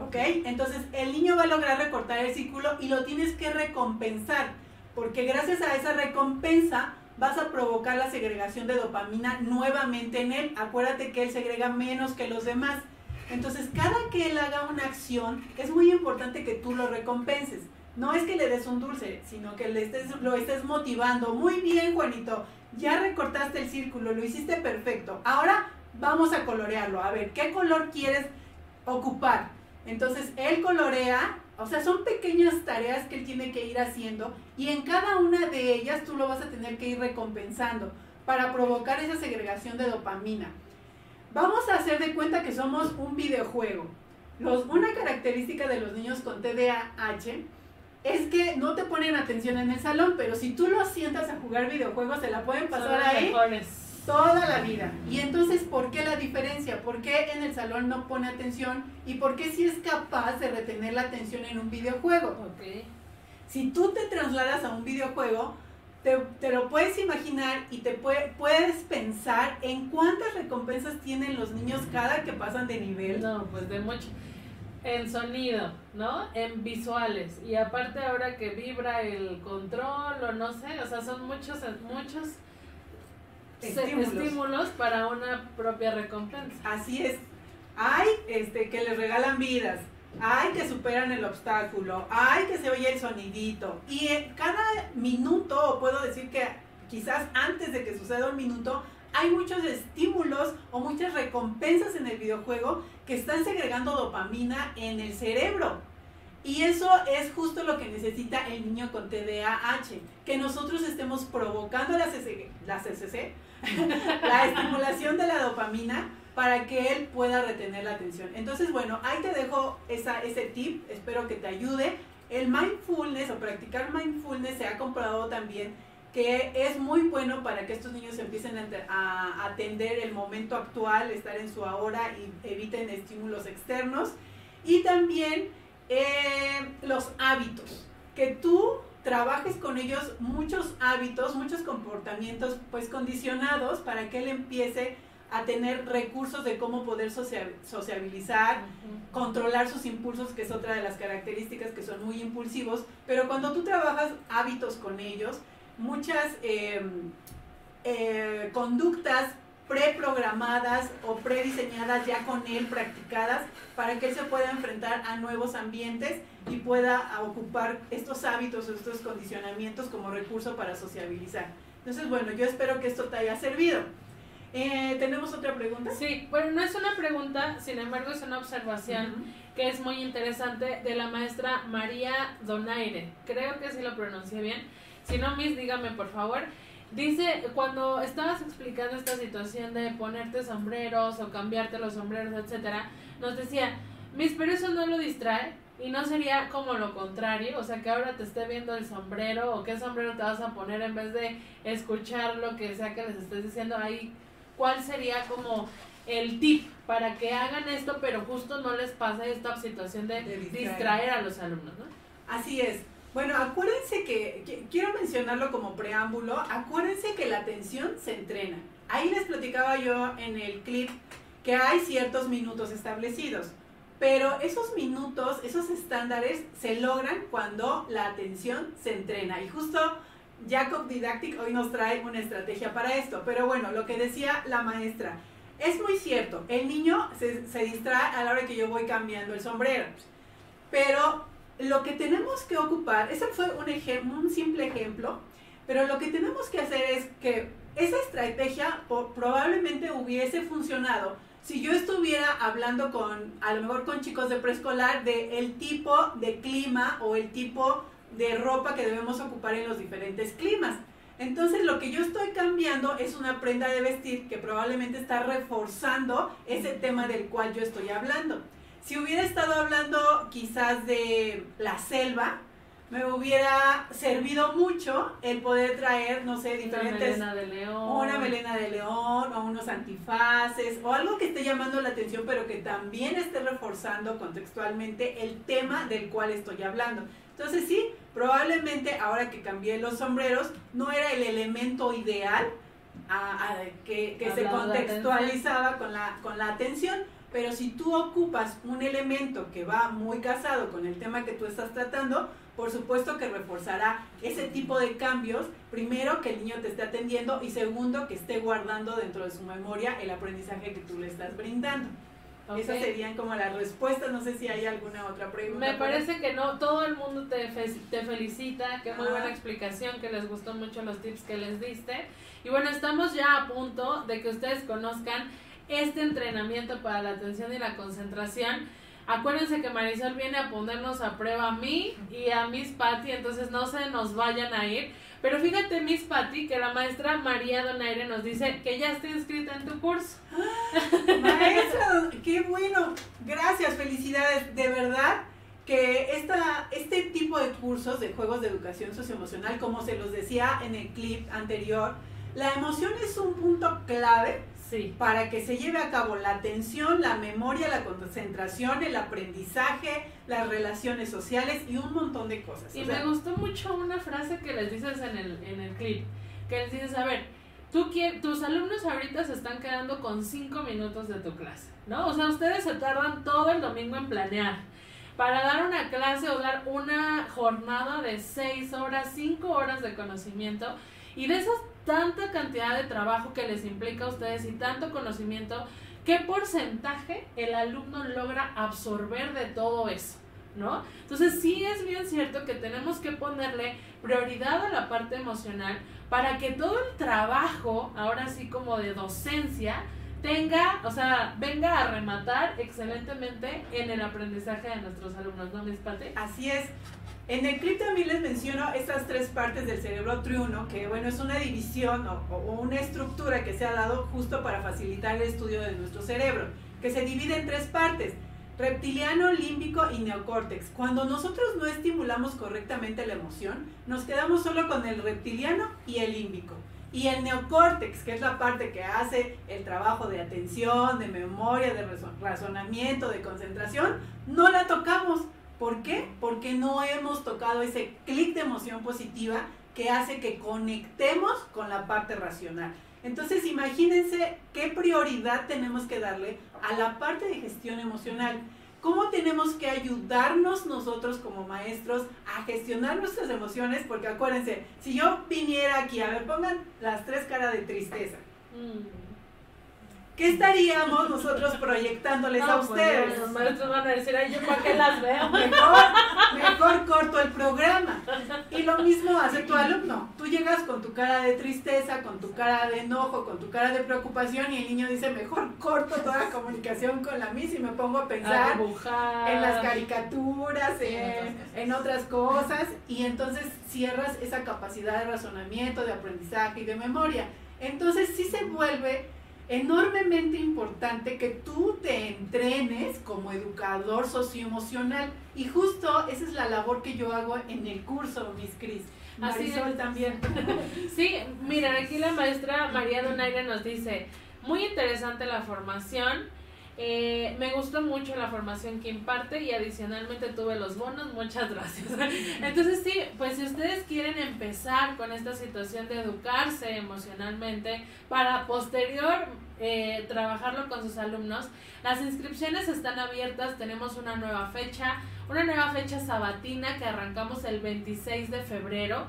¿Ok? Entonces el niño va a lograr recortar el círculo y lo tienes que recompensar, porque gracias a esa recompensa vas a provocar la segregación de dopamina nuevamente en él. Acuérdate que él segrega menos que los demás. Entonces, cada que él haga una acción, es muy importante que tú lo recompenses. No es que le des un dulce, sino que le lo estés motivando. Muy bien, Juanito, ya recortaste el círculo, lo hiciste perfecto. Ahora vamos a colorearlo. A ver, ¿qué color quieres ocupar? Entonces él colorea, o sea, son pequeñas tareas que él tiene que ir haciendo y en cada una de ellas tú lo vas a tener que ir recompensando para provocar esa segregación de dopamina. Vamos a hacer de cuenta que somos un videojuego. Los, una característica de los niños con TDAH es que no te ponen atención en el salón, pero si tú los sientas a jugar videojuegos, se la pueden pasar ahí toda la vida. Y entonces, ¿por qué la diferencia? ¿Por qué en el salón no pone atención? ¿Y por qué si es capaz de retener la atención en un videojuego? Ok. Si tú te trasladas a un videojuego, te, te lo puedes imaginar y te puedes pensar en cuántas recompensas tienen los niños cada que pasan de nivel. No, pues de mucho. En sonido, ¿no? En visuales. Y aparte ahora que vibra el control o no sé, o sea, son muchos, muchos estímulos. para una propia recompensa. Así es. Hay este, que les regalan vidas, hay que superan el obstáculo, hay que se oye el sonidito. Y cada minuto, o puedo decir que quizás antes de que suceda un minuto, hay muchos estímulos o muchas recompensas en el videojuego que están segregando dopamina en el cerebro. Y eso es justo lo que necesita el niño con TDAH, que nosotros estemos provocando la, la CCC, la estimulación de la dopamina para que él pueda retener la atención. Entonces, bueno, ahí te dejo esa, ese tip, espero que te ayude. El mindfulness o practicar mindfulness se ha comprobado también que es muy bueno para que estos niños empiecen a atender el momento actual, estar en su ahora y eviten estímulos externos. Y también eh, los hábitos, que tú trabajes con ellos muchos hábitos, muchos comportamientos pues condicionados para que él empiece a tener recursos de cómo poder sociabilizar, controlar sus impulsos, que es otra de las características que son muy impulsivos, pero cuando tú trabajas hábitos con ellos, muchas em, eh, conductas preprogramadas o prediseñadas ya con él, practicadas, para que él se pueda enfrentar a nuevos ambientes y pueda ocupar estos hábitos o estos condicionamientos como recurso para sociabilizar. Entonces, bueno, yo espero que esto te haya servido. Eh, ¿Tenemos otra pregunta? Sí, bueno, no es una pregunta, sin embargo es una observación que es muy interesante de la maestra María Donaire. Creo que sí lo pronuncié bien. Si no, Miss, dígame por favor. Dice, cuando estabas explicando esta situación de ponerte sombreros o cambiarte los sombreros, etcétera, nos decía, mis, pero eso no lo distrae y no sería como lo contrario, o sea, que ahora te esté viendo el sombrero o qué sombrero te vas a poner en vez de escuchar lo que sea que les estés diciendo ahí, ¿cuál sería como el tip para que hagan esto, pero justo no les pase esta situación de, distraer. a los alumnos, ¿no? Así es. Bueno, acuérdense que, quiero mencionarlo como preámbulo, acuérdense que la atención se entrena. Ahí les platicaba yo en el clip que hay ciertos minutos establecidos, pero esos minutos, esos estándares se logran cuando la atención se entrena. Y justo Jacob Didactic hoy nos trae una estrategia para esto. Pero bueno, lo que decía la maestra, es muy cierto, el niño se, se distrae a la hora que yo voy cambiando el sombrero, pero lo que tenemos que ocupar, ese fue un, ejemplo, un simple ejemplo, pero lo que tenemos que hacer es que esa estrategia probablemente hubiese funcionado si yo estuviera hablando con, a lo mejor con chicos de preescolar, de el tipo de clima o el tipo de ropa que debemos ocupar en los diferentes climas. Entonces lo que yo estoy cambiando es una prenda de vestir que probablemente está reforzando ese tema del cual yo estoy hablando. Si hubiera estado hablando quizás de la selva, me hubiera servido mucho el poder traer, no sé, diferentes... Una melena de león. Una melena de león o unos antifaces o algo que esté llamando la atención pero que también esté reforzando contextualmente el tema del cual estoy hablando. Entonces sí, probablemente ahora que cambié los sombreros no era el elemento ideal a, que, que se contextualizaba con la, con la atención, pero si tú ocupas un elemento que va muy casado con el tema que tú estás tratando, por supuesto que reforzará ese tipo de cambios. Primero, que el niño te esté atendiendo y segundo, que esté guardando dentro de su memoria el aprendizaje que tú le estás brindando. Esas serían como las respuestas. No sé si hay alguna otra pregunta. Me parece que no. Todo el mundo te, te felicita. Qué muy buena explicación. Que les gustó mucho los tips que les diste. Y bueno, estamos ya a punto de que ustedes conozcan este entrenamiento para la atención y la concentración. Acuérdense que Marisol viene a ponernos a prueba a mí y a Miss Patty, entonces no se nos vayan a ir. Pero fíjate, Miss Patty, que la maestra María Donaire nos dice que ya está inscrita en tu curso. Maestra, qué bueno. Gracias, felicidades. De verdad que esta, este tipo de cursos de juegos de educación socioemocional, como se los decía en el clip anterior, la emoción es un punto clave Sí. para que se lleve a cabo la atención, la memoria, la concentración, el aprendizaje, las relaciones sociales y un montón de cosas. Y O sea, me gustó mucho una frase que les dices en el, en el clip, que les dices, a ver, tú tus alumnos ahorita se están quedando con cinco minutos de tu clase, ¿no? O sea, ustedes se tardan todo el domingo en planear. Para dar una clase o dar una jornada de seis horas, cinco horas de conocimiento, y de esa tanta cantidad de trabajo que les implica a ustedes y tanto conocimiento, ¿qué porcentaje el alumno logra absorber de todo eso? ¿No? Entonces sí es bien cierto que tenemos que ponerle prioridad a la parte emocional para que todo el trabajo, ahora sí como de docencia, tenga, o sea, venga a rematar excelentemente en el aprendizaje de nuestros alumnos, ¿no, Miss Pate? Así es. En el clip también les menciono estas tres partes del cerebro triuno, que bueno, es una división o, o una estructura que se ha dado justo para facilitar el estudio de nuestro cerebro, que se divide en tres partes, reptiliano, límbico y neocórtex. Cuando nosotros no estimulamos correctamente la emoción, nos quedamos solo con el reptiliano y el límbico. Y el neocórtex, que es la parte que hace el trabajo de atención, de memoria, de razo- razonamiento, de concentración, no la tocamos. ¿Por qué? Porque no hemos tocado ese clic de emoción positiva que hace que conectemos con la parte racional. Entonces imagínense qué prioridad tenemos que darle a la parte de gestión emocional. ¿Cómo tenemos que ayudarnos nosotros como maestros a gestionar nuestras emociones? Porque acuérdense, si yo viniera aquí, a ver, pongan las tres caras de tristeza. ¿Qué estaríamos nosotros proyectándoles a pues, ustedes? Los maestros van a decir, ay, yo para qué las veo. Mejor, mejor corto el programa. Y lo mismo hace tu alumno. Tú llegas con tu cara de tristeza, con tu cara de enojo, con tu cara de preocupación y el niño dice, mejor corto toda la comunicación con la mis y me pongo a A pensar dibujar. en las caricaturas, en otras cosas y entonces cierras esa capacidad de razonamiento, de aprendizaje y de memoria. Entonces sí se vuelve enormemente importante que tú te entrenes como educador socioemocional y justo esa es la labor que yo hago en el curso, Miss Cris. Así Marisol es. también. Sí, miren, aquí la maestra María Donaire nos dice, muy interesante la formación, eh, me gustó mucho la formación que imparte y adicionalmente tuve los bonos, muchas gracias. Entonces sí, pues si ustedes quieren empezar con esta situación de educarse emocionalmente para posterior eh, trabajarlo con sus alumnos, las inscripciones están abiertas, tenemos una nueva fecha, una nueva fecha sabatina que arrancamos el 26 de febrero.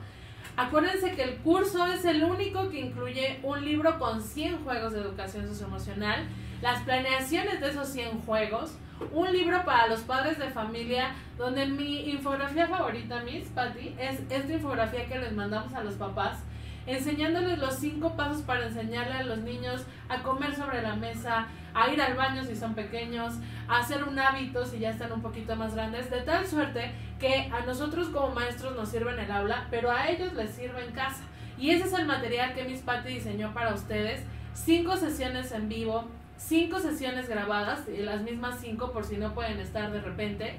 Acuérdense que el curso es el único que incluye un libro con 100 juegos de educación socioemocional, las planeaciones de esos 100 juegos, un libro para los padres de familia, donde mi infografía favorita, Miss Patty, es esta infografía que les mandamos a los papás, enseñándoles los cinco pasos para enseñarle a los niños a comer sobre la mesa, a ir al baño si son pequeños, a hacer un hábito si ya están un poquito más grandes, de tal suerte que a nosotros como maestros nos sirve en el aula, pero a ellos les sirve en casa. Y ese es el material que Miss Patty diseñó para ustedes. Cinco sesiones en vivo, cinco sesiones grabadas, y las mismas cinco por si no pueden estar de repente.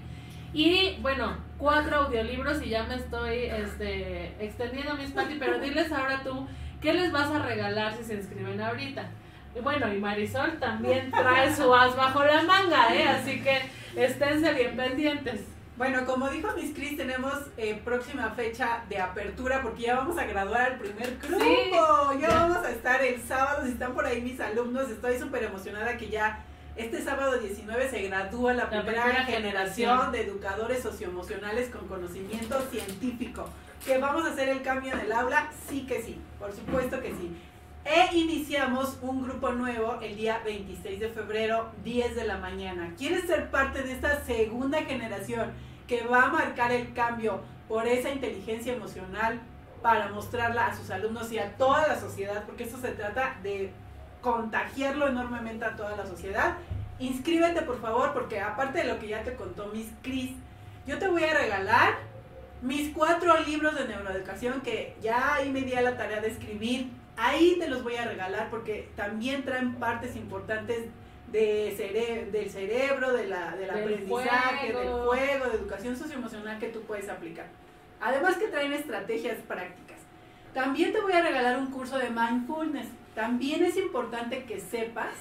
Y bueno, cuatro audiolibros y ya me estoy este, extendiendo Miss Patty, pero diles ahora tú, ¿qué les vas a regalar si se inscriben ahorita? Bueno, y Marisol también trae su as bajo la manga, ¿eh? Así que esténse bien pendientes. Bueno, como dijo Miss Cris, tenemos eh, próxima fecha de apertura porque ya vamos a graduar al primer grupo. Sí, ya, vamos a estar el sábado. Si están por ahí mis alumnos, estoy súper emocionada que ya este sábado 19 se gradúa la, La primera, primera generación, generación. de educadores socioemocionales con conocimiento científico. ¿Que vamos a hacer el cambio en el aula? Sí que sí, por supuesto que sí. E iniciamos un grupo nuevo el día 26 de febrero, 10 de la mañana. ¿Quieres ser parte de esta segunda generación que va a marcar el cambio por esa inteligencia emocional para mostrarla a sus alumnos y a toda la sociedad? Porque eso se trata de contagiarlo enormemente a toda la sociedad. inscríbete por favor, porque aparte de lo que ya te contó Miss Cris, yo te voy a regalar mis cuatro libros de neuroeducación que ya ahí me di a la tarea de escribir. Ahí te los voy a regalar porque también traen partes importantes de del cerebro, de la, del, aprendizaje, del juego, de educación socioemocional que tú puedes aplicar. Además que traen estrategias prácticas. También te voy a regalar un curso de mindfulness. También es importante que sepas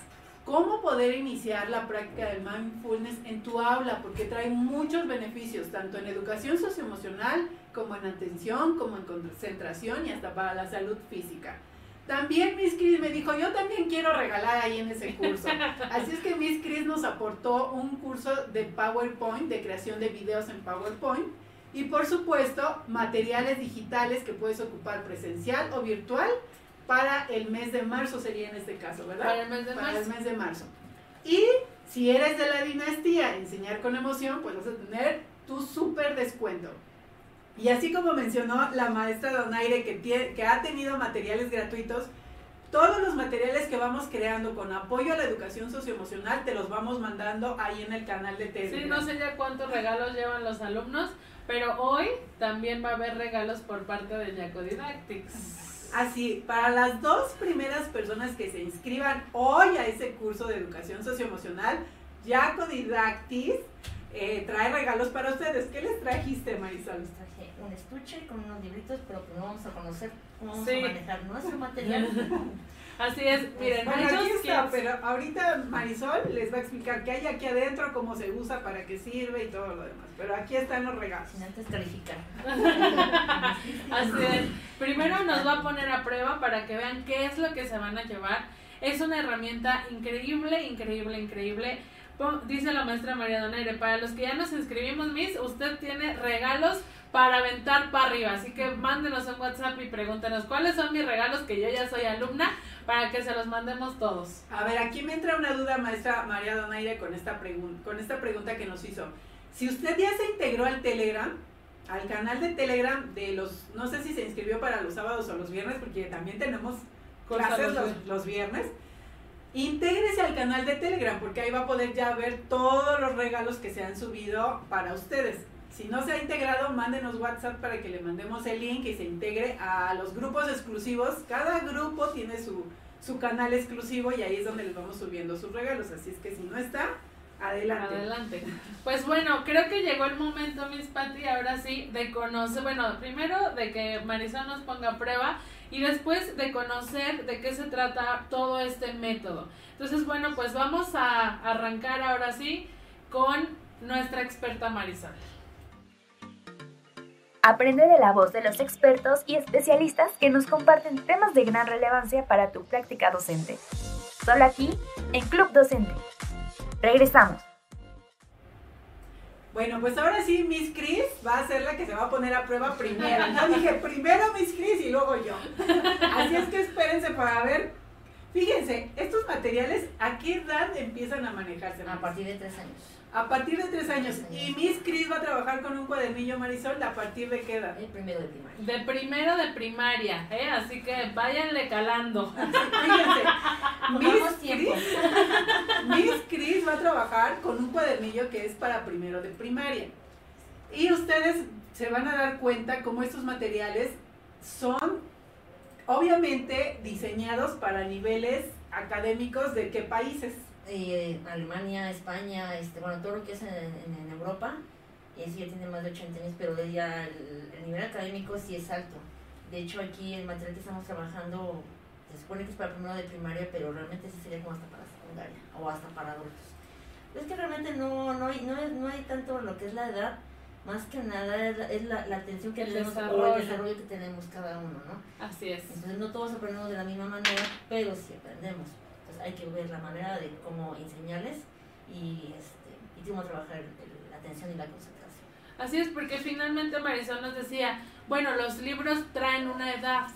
cómo poder iniciar la práctica del mindfulness en tu aula, porque trae muchos beneficios, tanto en educación socioemocional, como en atención, como en concentración y hasta para la salud física. También Miss Chris me dijo, yo también quiero regalar ahí en ese curso. Así es que Miss Chris nos aportó un curso de PowerPoint, de creación de videos en PowerPoint. Y por supuesto, materiales digitales que puedes ocupar presencial o virtual para el mes de marzo sería en este caso, ¿verdad? Para el mes de para marzo. el mes de marzo. Y si eres de la dinastía Enseñar con Emoción, pues vas a tener tu súper descuento. Y así como mencionó la maestra Donaire que, tiene, que ha tenido materiales gratuitos, todos los materiales que vamos creando con apoyo a la educación socioemocional te los vamos mandando ahí en el canal de Telegram. Sí, no sé ya cuántos regalos llevan los alumnos, pero hoy también va a haber regalos por parte de Jaco Didactics. Así, para las dos primeras personas que se inscriban hoy a ese curso de educación socioemocional, Jaco Didactics eh, trae regalos para ustedes. ¿Qué les trajiste, Marisol? Les traje un estuche con unos libritos, pero que no vamos a conocer cómo vamos Sí. a manejar nuestro material. Así es, miren, Bueno, aquí está, pero ahorita Marisol les va a explicar qué hay aquí adentro, cómo se usa, para qué sirve y todo lo demás. Pero aquí están los regalos. Sin antes calificar. Así es. Primero nos va a poner a prueba para que vean qué es lo que se van a llevar. Es una herramienta increíble, increíble, increíble. Dice la maestra María Donaire, para los que ya nos inscribimos, Miss, usted tiene regalos para aventar para arriba. Así que mándenos un WhatsApp y pregúntenos cuáles son mis regalos, que yo ya soy alumna, para que se los mandemos todos. A ver, aquí me entra una duda, maestra María Donaire, con esta, pregun- con esta pregunta que nos hizo. Si usted ya se integró al Telegram, al canal de Telegram de los, no sé si se inscribió para los sábados o los viernes, porque también tenemos clases los los, viernes. Intégrese al canal de Telegram porque ahí va a poder ya ver todos los regalos que se han subido para ustedes. Si no se ha integrado, mándenos WhatsApp para que le mandemos el link y se integre a los grupos exclusivos. Cada grupo tiene su, su canal exclusivo y ahí es donde les vamos subiendo sus regalos. Así es que si no está, adelante. Adelante. Pues bueno, creo que llegó el momento, Miss Patty, ahora sí, de conocer, bueno, primero de que Marisol nos ponga a prueba y después de conocer de qué se trata todo este método. Entonces, bueno, pues vamos a arrancar ahora sí con nuestra experta Marisol. Aprende de la voz de los expertos y especialistas que nos comparten temas de gran relevancia para tu práctica docente. Solo aquí, en Club Docente. Regresamos. Bueno, pues ahora sí, Miss Chris va a ser la que se va a poner a prueba primero. Yo dije primero Miss Chris y luego yo. Así es que espérense para ver. Fíjense, estos materiales, ¿a qué edad empiezan a manejarse? A partir de tres años. A partir de tres años. Y Miss Chris va a trabajar con un cuadernillo Marisol, ¿a partir de qué edad? El primero de primaria. De primero de primaria, ¿eh? Así que váyanle calando. Fíjense, Miss tiempo. Chris, Miss Chris va a trabajar con un cuadernillo que es para primero de primaria. Y ustedes se van a dar cuenta cómo estos materiales son obviamente diseñados para niveles académicos de qué países. Eh, Alemania, España, este, bueno, todo lo que es en, Europa, eso ya tiene más de 80 años, pero ya el, el nivel académico sí es alto. De hecho, aquí el material que estamos trabajando se supone que es para primero de primaria, pero realmente sí sería como hasta para secundaria o hasta para adultos. Es que realmente no, no, hay, no, no hay tanto lo que es la edad, más que nada es la, es la, la atención que El tenemos o desarrollo. el desarrollo que tenemos cada uno, ¿no? Así es. Entonces no todos aprendemos de la misma manera, pero sí aprendemos. Entonces hay que ver la manera de cómo enseñarles y, este, y cómo trabajar el- la atención y la concentración. Así es, porque finalmente Marisol nos decía, bueno, los libros traen una edad,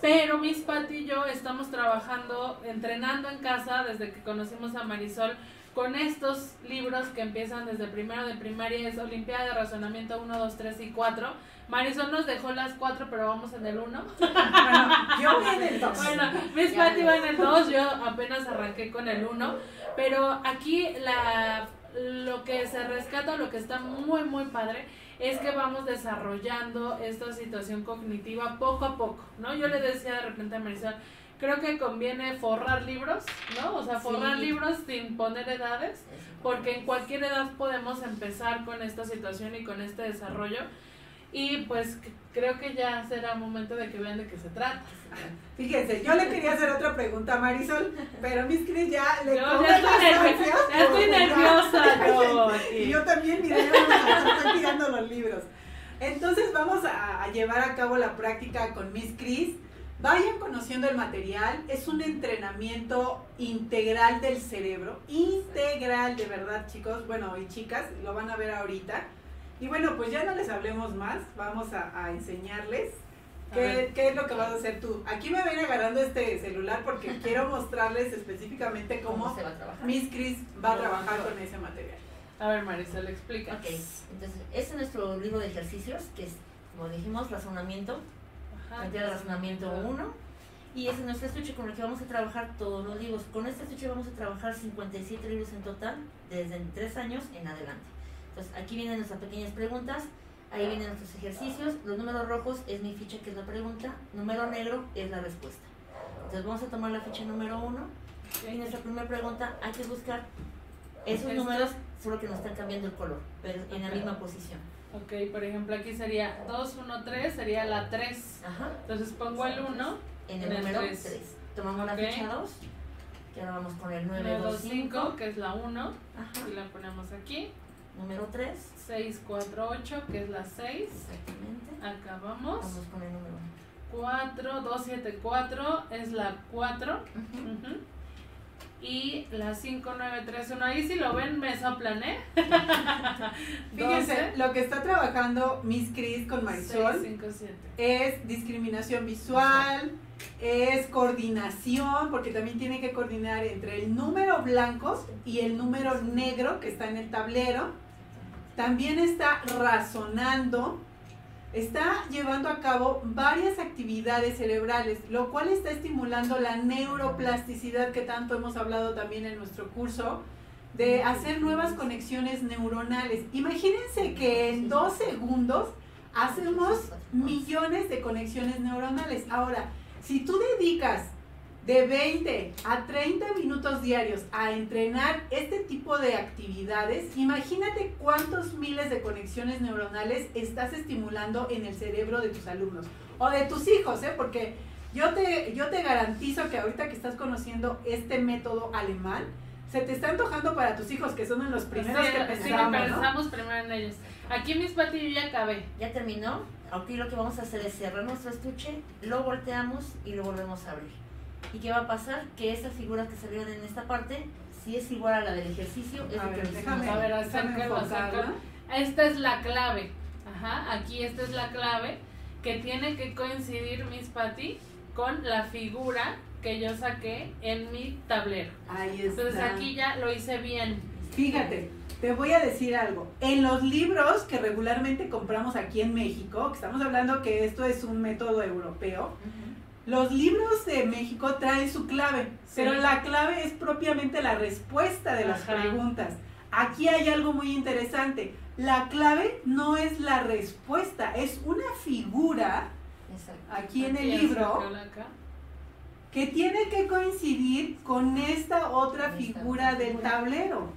pero Miss Patty y yo estamos trabajando, entrenando en casa desde que conocimos a Marisol con estos libros que empiezan desde primero de primaria, es Olimpiada de Razonamiento 1, 2, 3 y 4. Marisol nos dejó las 4, pero vamos en el 1. Bueno, yo voy en el 2. Bueno, Miss Patty va en el 2, yo apenas arranqué con el 1, pero aquí la, lo que se rescata, lo que está muy, muy padre, es que vamos desarrollando esta situación cognitiva poco a poco, ¿no? Yo le decía de repente a Marisol, creo que conviene forrar libros, ¿no? O sea, forrar Sí. libros sin poner edades, porque en cualquier edad podemos empezar con esta situación y con este desarrollo. Y pues creo que ya será momento de que vean de qué se trata. Fíjense, yo le quería hacer otra pregunta a Marisol, pero Miss Cris ya le Yo come ya estoy, las nervi- ansias ya estoy nerviosa yo aquí. yo también, mira, yo me estoy tirando los libros. Entonces vamos a, a llevar a cabo la práctica con Miss Cris. Vayan conociendo el material. Es un entrenamiento integral del cerebro. Integral, de verdad, chicos. Bueno, y chicas, lo van a ver ahorita. Y bueno, pues ya no les hablemos más. Vamos a, a enseñarles A qué, qué es lo que vas a hacer tú. Aquí me voy a ir agarrando este celular porque quiero mostrarles específicamente ¿Cómo cómo se va a trabajar? Miss Cris va a trabajar con ese material. A ver, Marisol, explica. Ok, entonces, este es nuestro libro de ejercicios, que es, como dijimos, razonamiento. Cantidad de razonamiento 1. Y ese es nuestro estuche con el que vamos a trabajar todos los libros. Con este estuche vamos a trabajar 57 libros en total, desde 3 años en adelante. Entonces, aquí vienen nuestras pequeñas preguntas, ahí vienen nuestros ejercicios. Los números rojos es mi ficha, que es la pregunta. Número negro es la respuesta. Entonces, vamos a tomar la ficha número 1. Y nuestra primera pregunta, hay que buscar esos números, solo que nos están cambiando el color, pero en la misma posición. Ok, por ejemplo, aquí sería 2, 1, 3, sería la 3. Ajá. Entonces pongo el 1, En el En número tres. 3. Tomamos Ok. la ficha 2. Y ahora vamos con el 9, 9, 2, 2, 5, 5. que es la 1. Ajá. Y la ponemos aquí. Número 3. 6, 4, 8, que es la 6. Exactamente. Acá vamos. Vamos con el número 4, 2, 7, 4 es la 4. 1. Ujú. Y la 5, 9, 3, 1. Ahí si lo ven me soplan, ¿eh? Fíjense, 12, lo que está trabajando Miss Cris con 6, Marisol 5, 7. es discriminación visual, es coordinación, porque también tiene que coordinar entre el número blanco y el número negro que está en el tablero. También está razonando, está llevando a cabo varias actividades cerebrales, lo cual está estimulando la neuroplasticidad que tanto hemos hablado también en nuestro curso, de hacer nuevas conexiones neuronales. Imagínense que en dos segundos hacemos millones de conexiones neuronales. Ahora, si tú dedicas de 20 a 30 minutos diarios a entrenar este tipo de actividades, imagínate cuántos miles de conexiones neuronales estás estimulando en el cerebro de tus alumnos o de tus hijos, ¿eh? Porque yo te, yo te garantizo que ahorita que estás conociendo este método alemán, se te está antojando para tus hijos, que son en los primeros sí, que sí, pensamos, ¿no? pensamos primero en ellos. Aquí mis yo ya acabé. Ya terminó. Aquí lo que vamos a hacer es cerrar nuestro estuche, lo volteamos y lo volvemos a abrir. ¿Y qué va a pasar? Que esas figuras que salieron en esta parte, si es igual a la del ejercicio, es A lo que ver, le déjame. A ver, acércalo, acércalo. Esta es la clave. Ajá, aquí esta es la clave que tiene que coincidir Miss Patty con la figura que yo saqué en mi tablero. Ahí está. Entonces aquí ya lo hice bien. Fíjate, te voy a decir algo. En los libros que regularmente compramos aquí en México, que estamos hablando que esto es un método europeo, Ujú. Los libros de México traen su clave, Sí. pero la clave es propiamente la respuesta de las Ajá. preguntas. Aquí hay algo muy interesante. La clave no es la respuesta, es una figura Exacto. aquí en el libro que tiene que coincidir con esta otra figura del tablero.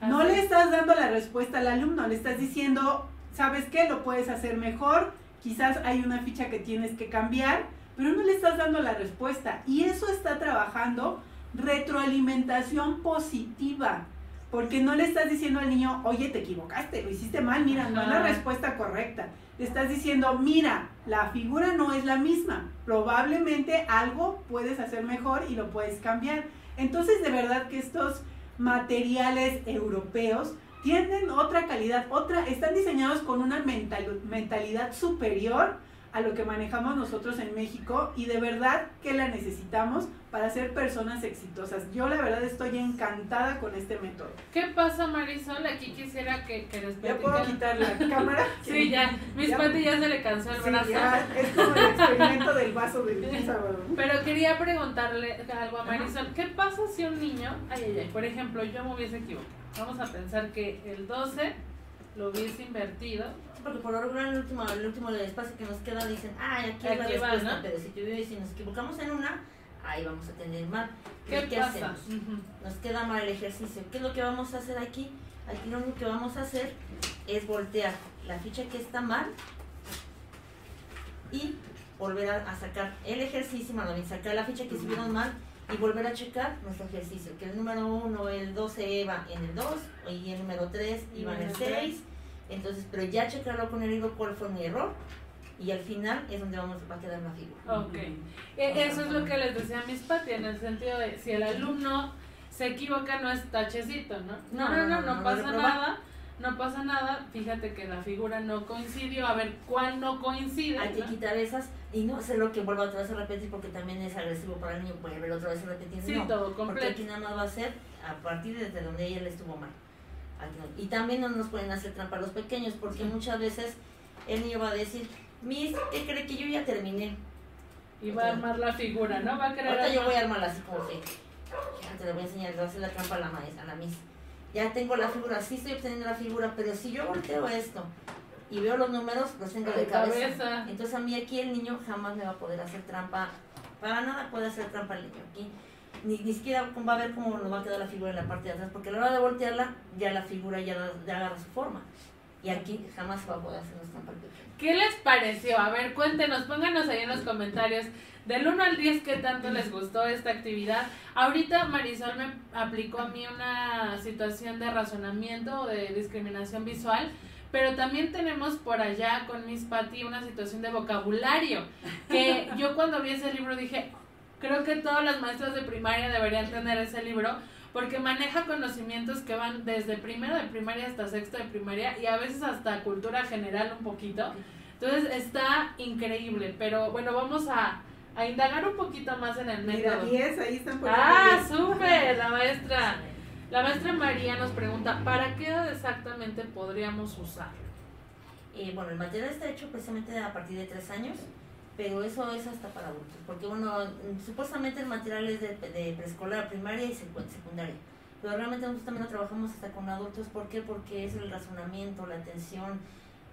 No le estás dando la respuesta al alumno, le estás diciendo, ¿sabes qué? Lo puedes hacer mejor, quizás hay una ficha que tienes que cambiar, pero no le estás dando la respuesta. Y eso está trabajando retroalimentación positiva, porque no le estás diciendo al niño, oye, te equivocaste, lo hiciste mal, mira, no es la Ajá. respuesta correcta. Le estás diciendo, mira, la figura no es la misma, probablemente algo puedes hacer mejor y lo puedes cambiar. Entonces, de verdad que estos materiales europeos tienen otra calidad, otra, están diseñados con una mental- mentalidad superior a lo que manejamos nosotros en México y de verdad que la necesitamos para ser personas exitosas. Yo la verdad estoy encantada con este método. ¿Qué pasa Marisol? Aquí quisiera que, que les ¿Ya puedo quitar la cámara? sí, ya. Mis Ya. Pati ya se le cansó el Sí, brazo. ya, es como el experimento del vaso del sábado. Pero quería preguntarle algo a Marisol. ¿Qué pasa si un niño, ay, ay, ay, por ejemplo, yo me hubiese equivocado? Vamos a pensar que el 12 lo hubiese invertido. Porque por lo regular el último, el último espacio que nos queda dicen, ay, aquí, es la Aquí va, respuesta. ¿no? Pero si, tuvi- si nos equivocamos en una, ahí vamos a tener mal. ¿Qué, ¿Qué hacemos? Nos queda mal el ejercicio. ¿Qué es lo que vamos a hacer aquí? Aquí lo único que vamos a hacer es voltear la ficha que está mal y volver a, a sacar el ejercicio, más bien sacar la ficha que subieron mal y volver a checar nuestro ejercicio. Que el número 1, el 12 iba en el 2 y el número 3 iba en el 6. Entonces, pero ya checarlo con el hilo cuál fue mi error y al final es donde vamos va a quedar una figura. Ok. E- Eso es lo que les decía a mis Pati, en el sentido de si el alumno se equivoca, no es tachecito, ¿no? No, no, no, no, pasa nada. No pasa nada, fíjate que la figura no coincidió, a ver cuál no coincide. Hay que quitar esas y no hacer lo que vuelva otra vez a repetir porque también es agresivo para el niño volver otra vez a repetir. Sí, todo porque completo. aquí nada más va a ser a partir desde donde ella le estuvo mal. Y también no nos pueden hacer trampa a los pequeños porque muchas veces el niño va a decir, Miss, ¿qué cree que yo ya terminé? Y va a armar la figura, ¿no? Va a querer Ahorita yo voy a armarla así como que, te le voy a enseñar, le voy a hacer la trampa a la maestra, a la Miss. Ya tengo la figura, sí estoy obteniendo la figura, pero si yo volteo esto y veo los números, los tengo de De cabeza. cabeza. Entonces a mí aquí el niño jamás me va a poder hacer trampa. Para nada puede hacer trampa el niño aquí. Ni, ni siquiera va a ver cómo nos va a quedar la figura en la parte de atrás, porque a la hora de voltearla, ya la figura ya, da- ya agarra su forma. Y aquí jamás va a poder hacernos trampa el pequeño. ¿Qué les pareció? A ver, cuéntenos, pónganos ahí en los comentarios. Del 1 al 10, ¿qué tanto les gustó esta actividad? Ahorita Marisol me aplicó a mí una situación de razonamiento o de discriminación visual, pero también tenemos por allá con Miss Patty una situación de vocabulario, que yo cuando vi ese libro dije, creo que todas las maestras de primaria deberían tener ese libro, porque maneja conocimientos que van desde primero de primaria hasta sexto de primaria y a veces hasta cultura general un poquito. Entonces está increíble, pero bueno, vamos a, a indagar un poquito más en el Mira, método. 10, ahí están poniendo Ah, 10. súper, la maestra. La maestra María nos pregunta, ¿para qué edad exactamente podríamos usarlo? Eh, bueno, el material está hecho precisamente a partir de tres años, pero eso es hasta para adultos, porque bueno, mm, supuestamente el material es de, de preescolar, primaria y secu- secundaria, pero realmente nosotros también lo trabajamos hasta con adultos, ¿por qué? Porque es el razonamiento, la atención,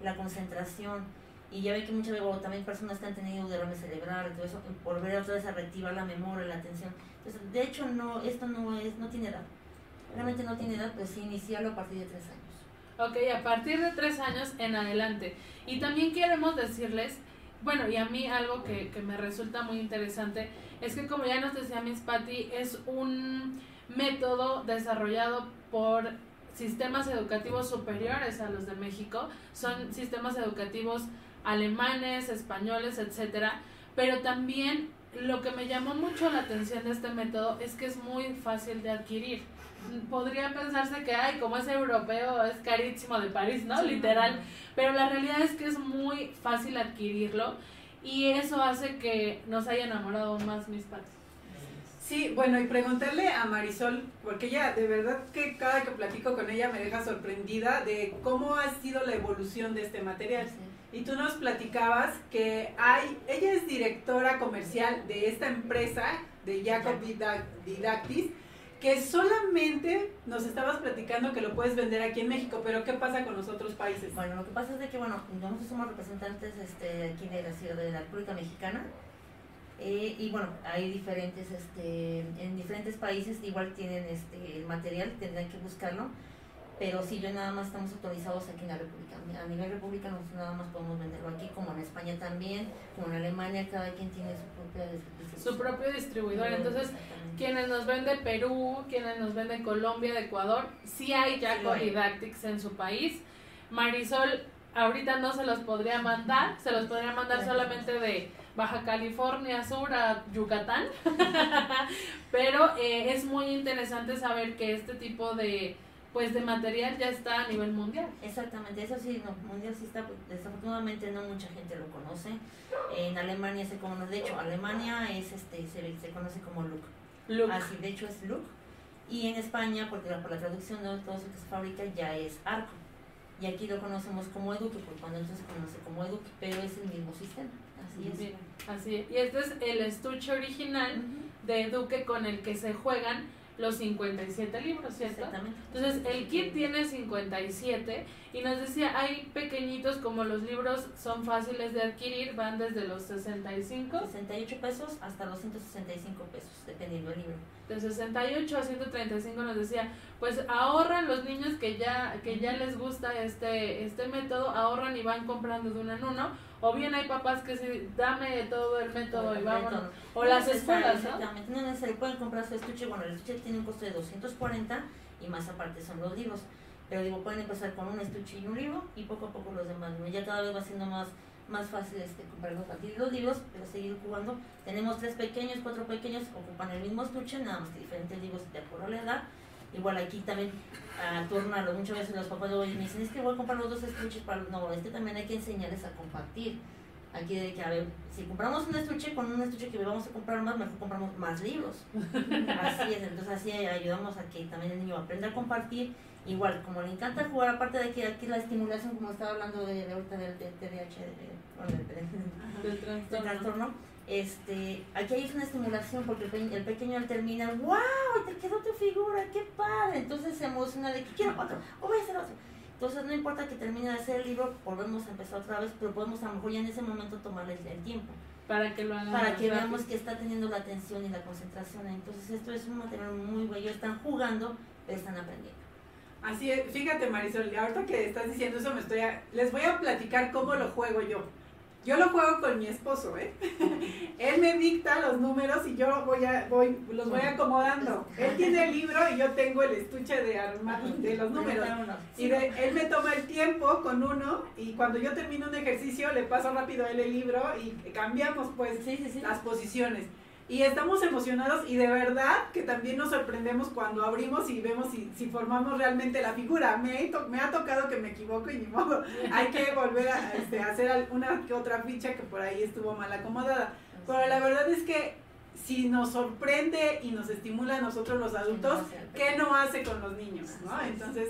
la concentración, y ya ve que muchas veces también personas que han tenido derrame cerebral todo eso, volver otra vez a reactivar la memoria, la atención, entonces de hecho no, esto no es, no tiene edad, realmente no tiene edad, pues iniciarlo a partir de tres años. Ok, a partir de tres años en adelante. Y también queremos decirles, bueno, y a mí algo que, que me resulta muy interesante es que como ya nos decía Miss Patty, es un método desarrollado por sistemas educativos superiores a los de México. Son sistemas educativos alemanes, españoles, etcétera. Pero también lo que me llamó mucho la atención de este método es que es muy fácil de adquirir podría pensarse que, ay, como es europeo, es carísimo de París, ¿no? Literal. Pero la realidad es que es muy fácil adquirirlo y eso hace que nos haya enamorado más mis padres. Sí, bueno, y preguntarle a Marisol, porque ella de verdad que cada que platico con ella me deja sorprendida de cómo ha sido la evolución de este material. Y tú nos platicabas que hay, ella es directora comercial de esta empresa, de Jacob Didac- Didactis, que solamente nos estabas platicando que lo puedes vender aquí en México, pero ¿qué pasa con los otros países? Bueno, lo que pasa es de que, bueno, nosotros somos representantes este, aquí de la ciudad de la República Mexicana. eh, y bueno, hay diferentes, este, en diferentes países igual tienen este el material, tendrán que buscarlo. Pero sí, yo nada más estamos autorizados aquí en la República. A nivel República nosotros nada más podemos venderlo aquí, como en España también, como en Alemania, cada quien tiene su propia distribución. Su propio distribuidor. Entonces, quienes nos vende Perú, quienes nos vende Colombia, de Ecuador, sí hay Sí lo hay. Didactics en su país. Marisol ahorita no se los podría mandar, se los podría mandar solamente de Baja California Sur a Yucatán, pero eh, es muy interesante saber que este tipo de, pues de material ya está a nivel mundial. Exactamente, eso sí, no, mundial sí está, pues, desafortunadamente no mucha gente lo conoce. En Alemania se conoce, de hecho, Alemania es este, se, se conoce como Look. Look. Así, de hecho es Look. Y en España, porque la, por la traducción de todo eso que se fabrica ya es Arco. Y aquí lo conocemos como Eduque, porque cuando entonces se conoce como Eduque, pero es el mismo sistema. Así es. Mira, así es. Y este es el estuche original Ujú, de Duque con el que se juegan los 57 libros, ¿cierto? Exactamente. Entonces, el kit tiene 57 y nos decía, hay pequeñitos como los libros son fáciles de adquirir, van desde los 65, 68 pesos hasta los 165 pesos, dependiendo del libro. de 68 a 135 nos decía, pues ahorran los niños que ya que ya les gusta este este método, ahorran y van comprando de uno en uno, o bien hay papás que sí, dame todo el método y vámonos, o las escuelas, ¿no? Exactamente, no es necesario, pueden comprar su estuche, bueno, el estuche tiene un costo de 240 y más aparte son los libros. Pero digo, pueden empezar con un estuche y un libro y poco a poco los demás. ¿no? Ya cada vez va siendo más, más fácil este, comprar los, adquirir los libros, pero seguir jugando. Tenemos tres pequeños, cuatro pequeños, ocupan el mismo estuche, nada más que diferentes libros de acuerdo a la edad. Igual aquí también a turnarlo. Muchas veces los papás luego me dicen, es que voy a comprar los dos estuches para los... No, este también hay que enseñarles a compartir. Aquí de que, a ver, si compramos un estuche, con un estuche que vamos a comprar más, mejor compramos más libros. Así es, entonces así ayudamos a que también el niño aprenda a compartir. Igual, como le encanta jugar, aparte de que aquí la estimulación, como estaba hablando de, de ahorita del TDAH, Del del trastorno. Este, aquí hay una estimulación porque el, pe- el pequeño al terminar, ¡wow! Te quedó tu figura, qué padre. Entonces se emociona de que quiero otro, o voy a hacer otro. Entonces no importa que termine de hacer el libro, volvemos a empezar otra vez, pero podemos a lo mejor ya en ese momento tomarle el tiempo Para que lo hagan para que rápido. veamos que está teniendo la atención y la concentración. Entonces esto es un material muy bello, están jugando, pero están aprendiendo. Así es, fíjate Marisol, ahorita que estás diciendo eso me estoy a- les voy a platicar cómo lo juego yo. Yo lo juego con mi esposo, ¿eh? Él me dicta los números y yo voy a, voy, los voy acomodando. Él tiene el libro y yo tengo el estuche de armar de los números. Y de- él me toma el tiempo con uno y cuando yo termino un ejercicio le paso rápido a él el libro y cambiamos pues Sí, sí, sí. las posiciones. Y estamos emocionados y de verdad que también nos sorprendemos cuando abrimos y vemos si, si formamos realmente la figura. Me, to- me ha tocado que me equivoco y ni modo. Hay que volver a este, hacer alguna que otra ficha que por ahí estuvo mal acomodada. Pero la verdad es que si nos sorprende y nos estimula a nosotros los adultos, ¿qué no hace con los niños? ¿no? Entonces,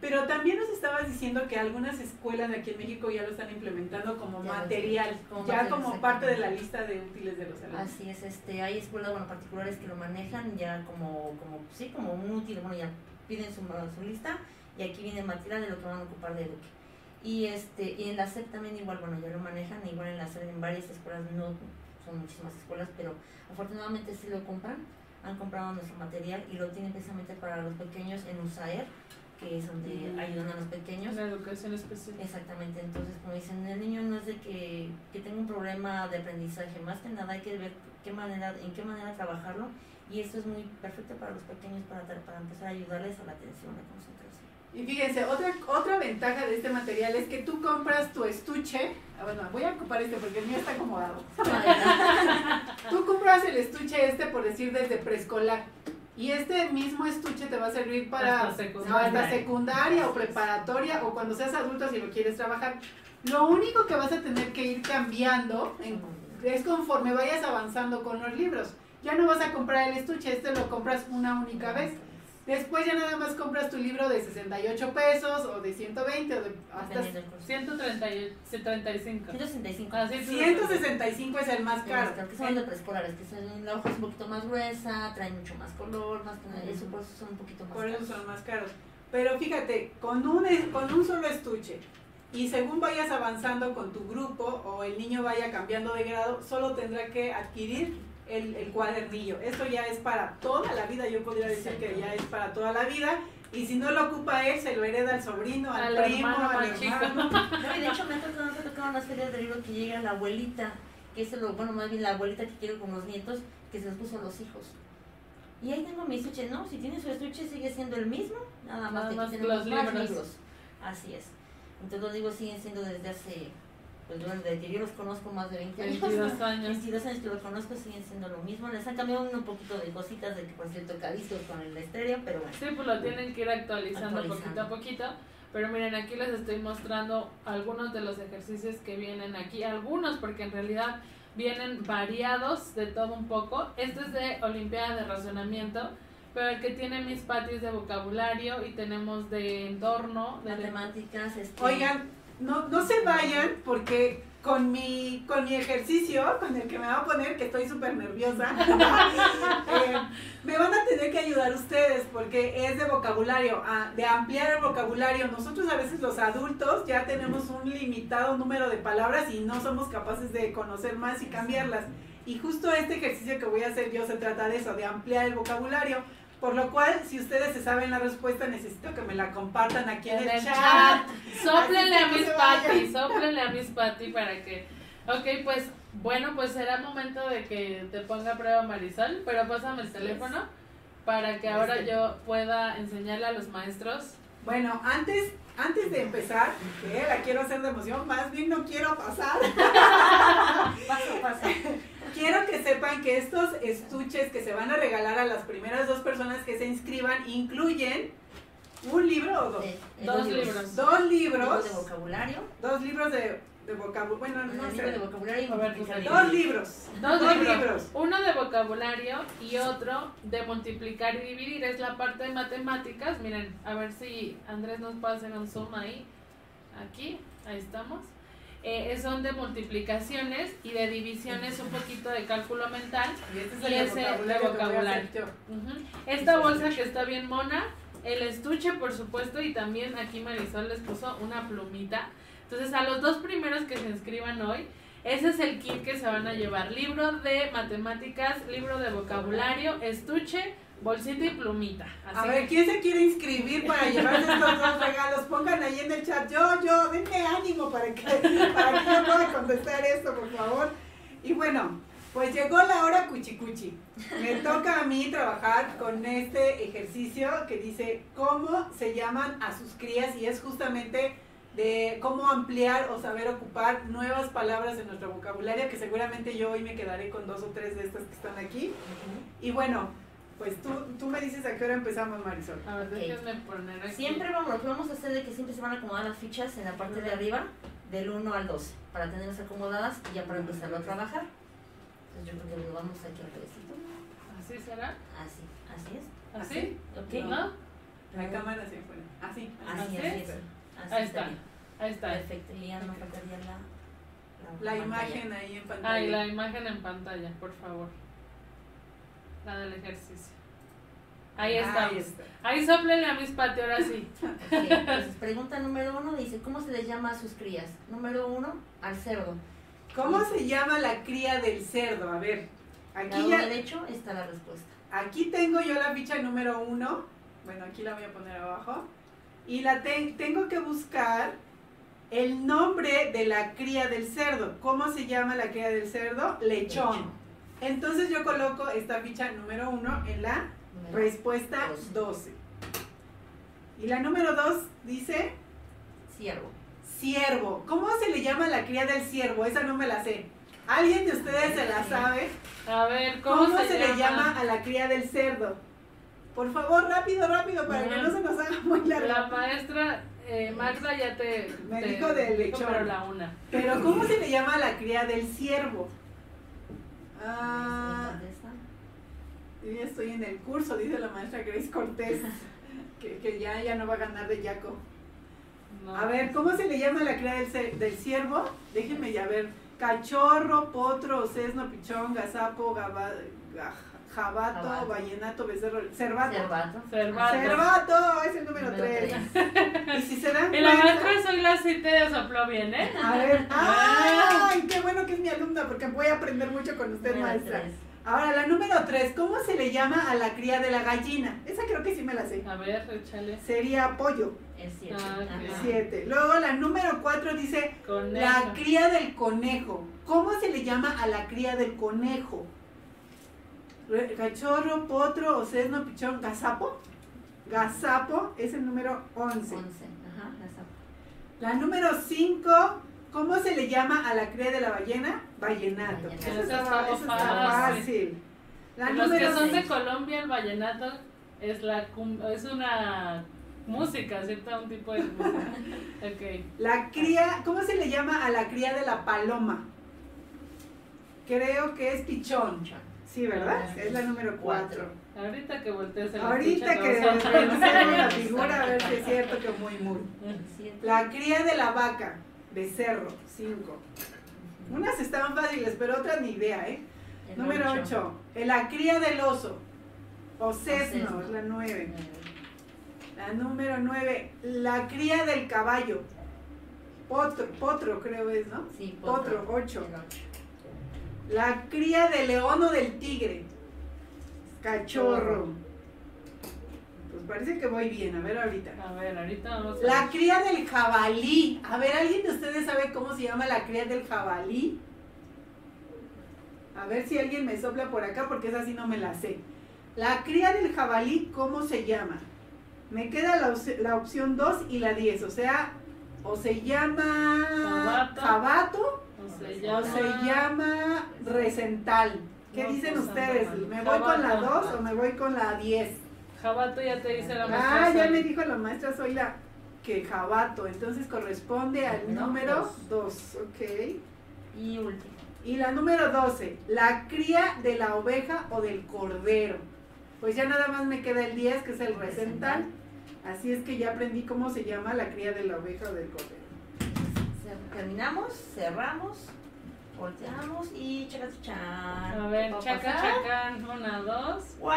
pero también nos estabas diciendo que algunas escuelas de aquí en México ya lo están implementando como Ya material, como ya material, como parte de la lista de útiles de los alumnos. Así es, este, hay escuelas bueno, particulares que lo manejan ya como, como, sí, como un útil, bueno, ya piden su, su lista y aquí viene material de lo que van a ocupar de eduque. Y este, y en la SEP también igual, bueno, ya lo manejan, igual en la SEP en varias escuelas, no son muchísimas escuelas, pero afortunadamente sí lo compran, han comprado nuestro material y lo tienen precisamente para los pequeños en USAER, que es donde ayudan a los pequeños. La educación especial. Exactamente, entonces como dicen, el niño no es de que, que tenga un problema de aprendizaje, más que nada hay que ver qué manera, en qué manera trabajarlo y esto es muy perfecto para los pequeños para, para empezar a ayudarles a la atención, la concentración. Y fíjense, otra, otra ventaja de este material es que tú compras tu estuche. ah, Bueno, voy a ocupar este porque el mío está acomodado. Tú compras el estuche este, por decir, desde preescolar. Y este mismo estuche te va a servir para Hasta secundaria. no, hasta secundaria o preparatoria o cuando seas adulto si lo quieres trabajar. Lo único que vas a tener que ir cambiando en- es conforme vayas avanzando con los libros. Ya no vas a comprar el estuche, este lo compras una única vez. Después ya nada más compras tu libro de 68 pesos o de 120 o de hasta Dependiendo del curso. 135. 165. Ah, sí, 165 es el más caro. Que son de preescolares, que son, la hoja es un poquito más gruesa, trae mucho más color, más que nada, eso por eso son un poquito más Por eso caros. son más caros. Pero fíjate, con un, con un solo estuche y según vayas avanzando con tu grupo o el niño vaya cambiando de grado, solo tendrá que adquirir el, el cuadernillo. Esto ya es para toda la vida, yo podría decir que ya es para toda la vida. Y si no lo ocupa él, se lo hereda al sobrino, al, Al primo, hermano al hermano. No, y de hecho me ha tocado, me ha tocado ferias de libros que llega la abuelita, que es lo, bueno, más bien la abuelita que quiere con los nietos, que se los puso a los hijos. Y ahí tengo mi estuche, no, si tiene su estuche sigue siendo el mismo, nada más Nada que más que tenemos los más libros. libros. Así es. Entonces los libros siguen siendo desde hace pues bueno, de que yo los conozco más de 20 años. 22 años. 22 años que los conozco siguen siendo lo mismo. Les han cambiado un poquito de cositas, de que por cierto Calisto con el estéreo, pero bueno. Sí, pues lo tienen que ir actualizando, Actualizando. poquito a poquito. Pero miren, aquí les estoy mostrando algunos de los ejercicios que vienen aquí. Algunos, porque en realidad vienen variados de todo un poco. Este es de Olimpiada de Razonamiento, pero el que tiene mis patis de vocabulario y tenemos de entorno, de Matemáticas, este, Oigan, no, no se vayan porque con mi, con mi ejercicio, con el que me va a poner, que estoy súper nerviosa, eh, me van a tener que ayudar ustedes porque es de vocabulario, de ampliar el vocabulario. Nosotros a veces los adultos ya tenemos un limitado número de palabras y no somos capaces de conocer más y cambiarlas. Y justo este ejercicio que voy a hacer yo se trata de eso, de ampliar el vocabulario. Por lo cual, si ustedes se saben la respuesta, necesito que me la compartan aquí en, el, chat. Sóplenle Así a mis patis, sóplenle a mis patis para que... Ok, pues bueno, pues será momento de que te ponga a prueba Marisol, pero pásame el teléfono para que ahora Este. yo pueda enseñarle a los maestros. Bueno, antes, antes de empezar, que la quiero hacer de emoción, más bien no quiero pasar. paso, paso. Quiero que sepan que estos estuches que se van a regalar a las primeras dos personas que se inscriban incluyen un libro o dos. Dos libros. Dos Libros libros. de vocabulario. Dos libros de, de vocabulario. Bueno, no libro de sé. vocabulario y A ver. Dos libros. Dos, Dos libros. libros. Uno de vocabulario y otro de multiplicar y dividir. Es la parte de matemáticas. Miren, a ver si Andrés nos puede hacer un zoom ahí. Aquí, ahí estamos. Eh, son de multiplicaciones y de divisiones, un poquito de cálculo mental. Y este es Y el de ese de vocabulario, que. Esta bolsa que está bien mona, el estuche por supuesto y también aquí Marisol les puso una plumita. Entonces a los dos primeros que se inscriban hoy, ese es el kit que se van a llevar. Libro de matemáticas, libro de vocabulario, estuche, bolsita y plumita. A ver, ¿quién se quiere inscribir para llevarse estos dos regalos? Pongan ahí en el chat. Yo, yo, denme ánimo para que, para que yo pueda contestar esto, por favor. Y bueno, pues llegó la hora cuchicuchi. Me toca a mí trabajar con este ejercicio que dice cómo se llaman a sus crías y es justamente de cómo ampliar o saber ocupar nuevas palabras en nuestro vocabulario, que seguramente yo hoy me quedaré con dos o tres de estas que están aquí. Ujú. Y bueno, pues tú, tú me dices a qué hora empezamos, Marisol. A ver, Ok. déjenme poner aquí. Siempre vamos, lo que vamos a hacer es que siempre se van a acomodar las fichas en la parte de arriba, del 1 al 12, para tenerlas acomodadas y ya para empezarlo a trabajar. Entonces yo creo que lo vamos aquí al pedacito. ¿Así será? Así, así es. ¿Así? ¿Ok? ¿No? La cámara hacia afuera. Así. Así, ¿Así? así es. Así Ahí está. bien. Ahí está. Perfecto. Y ya no faltaría la, imagen ahí en pantalla. Ay, la imagen en pantalla, por favor. La del ejercicio. Ahí está. Ahí está. Ahí soplenle a mis patios, ahora sí. Ok, Entonces, pregunta número uno dice, ¿cómo se les llama a sus crías? Número uno, al cerdo. ¿Cómo se llama la cría del cerdo? A ver, aquí ya, derecho está la respuesta. aquí tengo yo la ficha número uno. Bueno, aquí la voy a poner abajo. Y la ten- tengo que buscar el nombre de la cría del cerdo. ¿Cómo se llama la cría del cerdo? Lechón. Entonces yo coloco esta ficha número uno en la Número respuesta Dos. 12. Y la número 2 dice Ciervo. ciervo. ¿Cómo se le llama la cría del ciervo? Esa no me la sé. ¿Alguien de ustedes se la sabe? A ver, ¿cómo, ¿Cómo, se, le llama a la cría del cerdo? Por favor, rápido, rápido, para que no se nos haga muy La largo. maestra eh, Magda ya te, Me te dijo del lechón. pero la una. Pero ¿cómo se le llama a la cría del ciervo? Ah, ¿Dónde está? yo ya estoy en el curso, dice la maestra Grace Cortés, que, que ya, ya no va a ganar de Yaco. No. A ver, ¿cómo se le llama a la cría del, del ciervo? Déjenme ya ver. Cachorro, potro, sesno, pichón, gazapo, gaba- ga- jabato, Jabato. vallenato, becerro, cervato. Cervato. Cervato. Cervato, es el número Número 3. tres. Y si se dan Y la cuenta, maestra soy la te sopló bien, ¿eh? a ver, ¡ay! Qué bueno que es mi alumna porque voy a aprender mucho con usted, Número maestra. tres. Ahora, la número 3, ¿cómo se le llama a la cría de la gallina? Esa creo que sí me la sé. A ver, échale. Sería pollo, El siete. Ah, ok. Ajá. 7. Luego la número 4 dice Conejo. La cría del conejo. ¿Cómo se le llama a la cría del conejo? Re- Cachorro, potro, o sesno, pichón, gazapo. Gazapo es el número 11. Once. Ajá, la zapa. La número 5 ¿Cómo se le llama a la cría de la ballena? Vallenato. Vallenato. Eso está, está eso está fácil. La Los que número son de. Colombia, el vallenato es la es una música, ¿cierto? Un tipo de música. Ok. La cría, ¿cómo se le llama a la cría de la paloma? Creo que es pichón. Sí, ¿verdad? Ah, Es la número cuatro. Ahorita que voltees el Ahorita estuche, que revisemos la figura a ver si es cierto que muy muy. La cría de la vaca, becerro, 5. Unas estaban fáciles, pero otras ni idea, ¿eh? El Número ocho. 8. La cría del oso, o sesno, es la 9. Nueve. La número 9. La cría del caballo, potro, potro creo es, ¿no? Sí, Potro, 8. La cría del león o del tigre, cachorro. Pues parece que voy bien, a ver ahorita. A ver, ahorita vamos a La cría del jabalí. A ver, ¿alguien de ustedes sabe cómo se llama la cría del jabalí? A ver si alguien me sopla por acá porque esa sí no me la sé. La cría del jabalí, ¿cómo se llama? Me queda la, op- la opción 2 y la 10, o sea, o se llama Jabato. Se llama... se llama recental. ¿Qué No, dicen pues, ustedes? ¿Me voy con la Jabato. 2 o me voy con la 10? Jabato ya te dice la maestra. Ah, ya me dijo la maestra Zoila que jabato, entonces corresponde al No, número 2, ok. Y último. Y la número 12, la cría de la oveja o del cordero. Pues ya nada más me queda el 10, que es el recental. Así es que ya aprendí cómo se llama la cría de la oveja o del cordero. Terminamos, cerramos, volteamos y chaca A ver, ¿Va a chaca, pasar? chacan, una, dos. ¡Wow!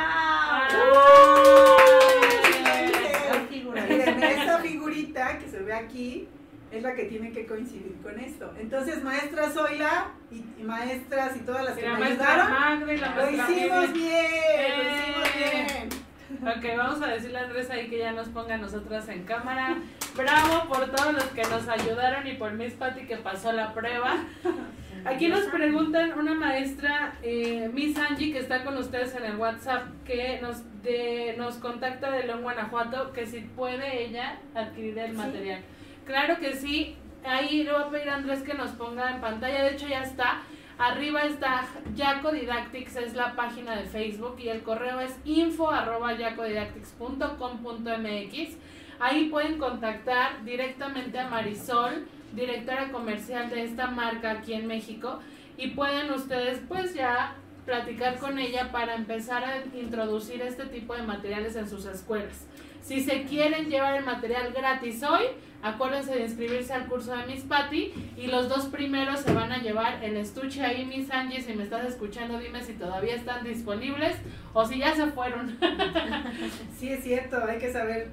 Esta figurita que se ve aquí es la que tiene que coincidir con esto. Entonces, maestra Zoila y, y maestras y todas las Y que la me ayudaron, la lo hicimos bien, lo hicimos Eh. bien. Ok, vamos a decirle a Andrés ahí que ya nos ponga a nosotras en cámara. Bravo por todos los que nos ayudaron y por Miss Patty que pasó la prueba. Aquí nos preguntan una maestra, eh, Miss Angie, que está con ustedes en el WhatsApp, que nos de, nos contacta de León, Guanajuato, que si puede ella adquirir el Sí. material. Claro que sí, ahí le voy a pedir a Andrés que nos ponga en pantalla, de hecho ya está. Arriba está Yaco Didactics, es la página de Facebook y el correo es info arroba yacodidactics.com.mx. Ahí pueden contactar directamente a Marisol, directora comercial de esta marca aquí en México, y pueden ustedes pues ya platicar con ella para empezar a introducir este tipo de materiales en sus escuelas. Si se quieren llevar el material gratis hoy, acuérdense de inscribirse al curso de Miss Patty y los dos primeros se van a llevar el estuche ahí, Miss Angie, si me estás escuchando, dime si todavía están disponibles o si ya se fueron. Sí, es cierto, hay que saber,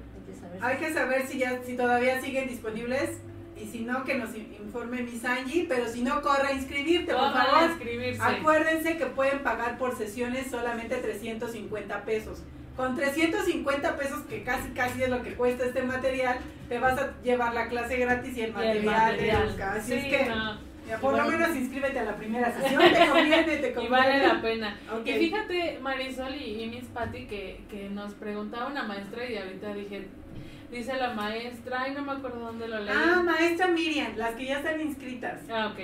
saber hay que saber si, ya, si todavía siguen disponibles y si no, que nos in- informe Miss Angie, pero si no, corre a inscribirte, por Corran a favor. inscribirse. Acuérdense que pueden pagar por sesiones solamente 350 pesos. Con 350 pesos, que casi casi es lo que cuesta este material, te vas a llevar la clase gratis y el Y material, de. Educa. Así Sí, es que, no, ya, por lo Y menos inscríbete a la primera sesión, te conviene, te y conviene. vale la pena. Y fíjate, Marisol y, y Miss Patty, que, que nos preguntaba una maestra y ahorita dije, dice la maestra, ay, no me acuerdo dónde lo leí. Ah, maestra Miriam, las que ya están inscritas. Ah, ok.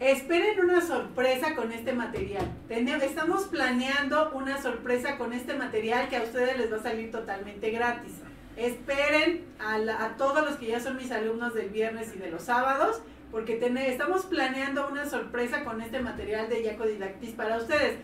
Esperen una sorpresa con este material. Tene- Estamos planeando una sorpresa con este material que a ustedes les va a salir totalmente gratis. Esperen a, la- a todos los que ya son mis alumnos del viernes y de los sábados, porque estamos planeando una sorpresa con este material de Yaco Didactis para ustedes.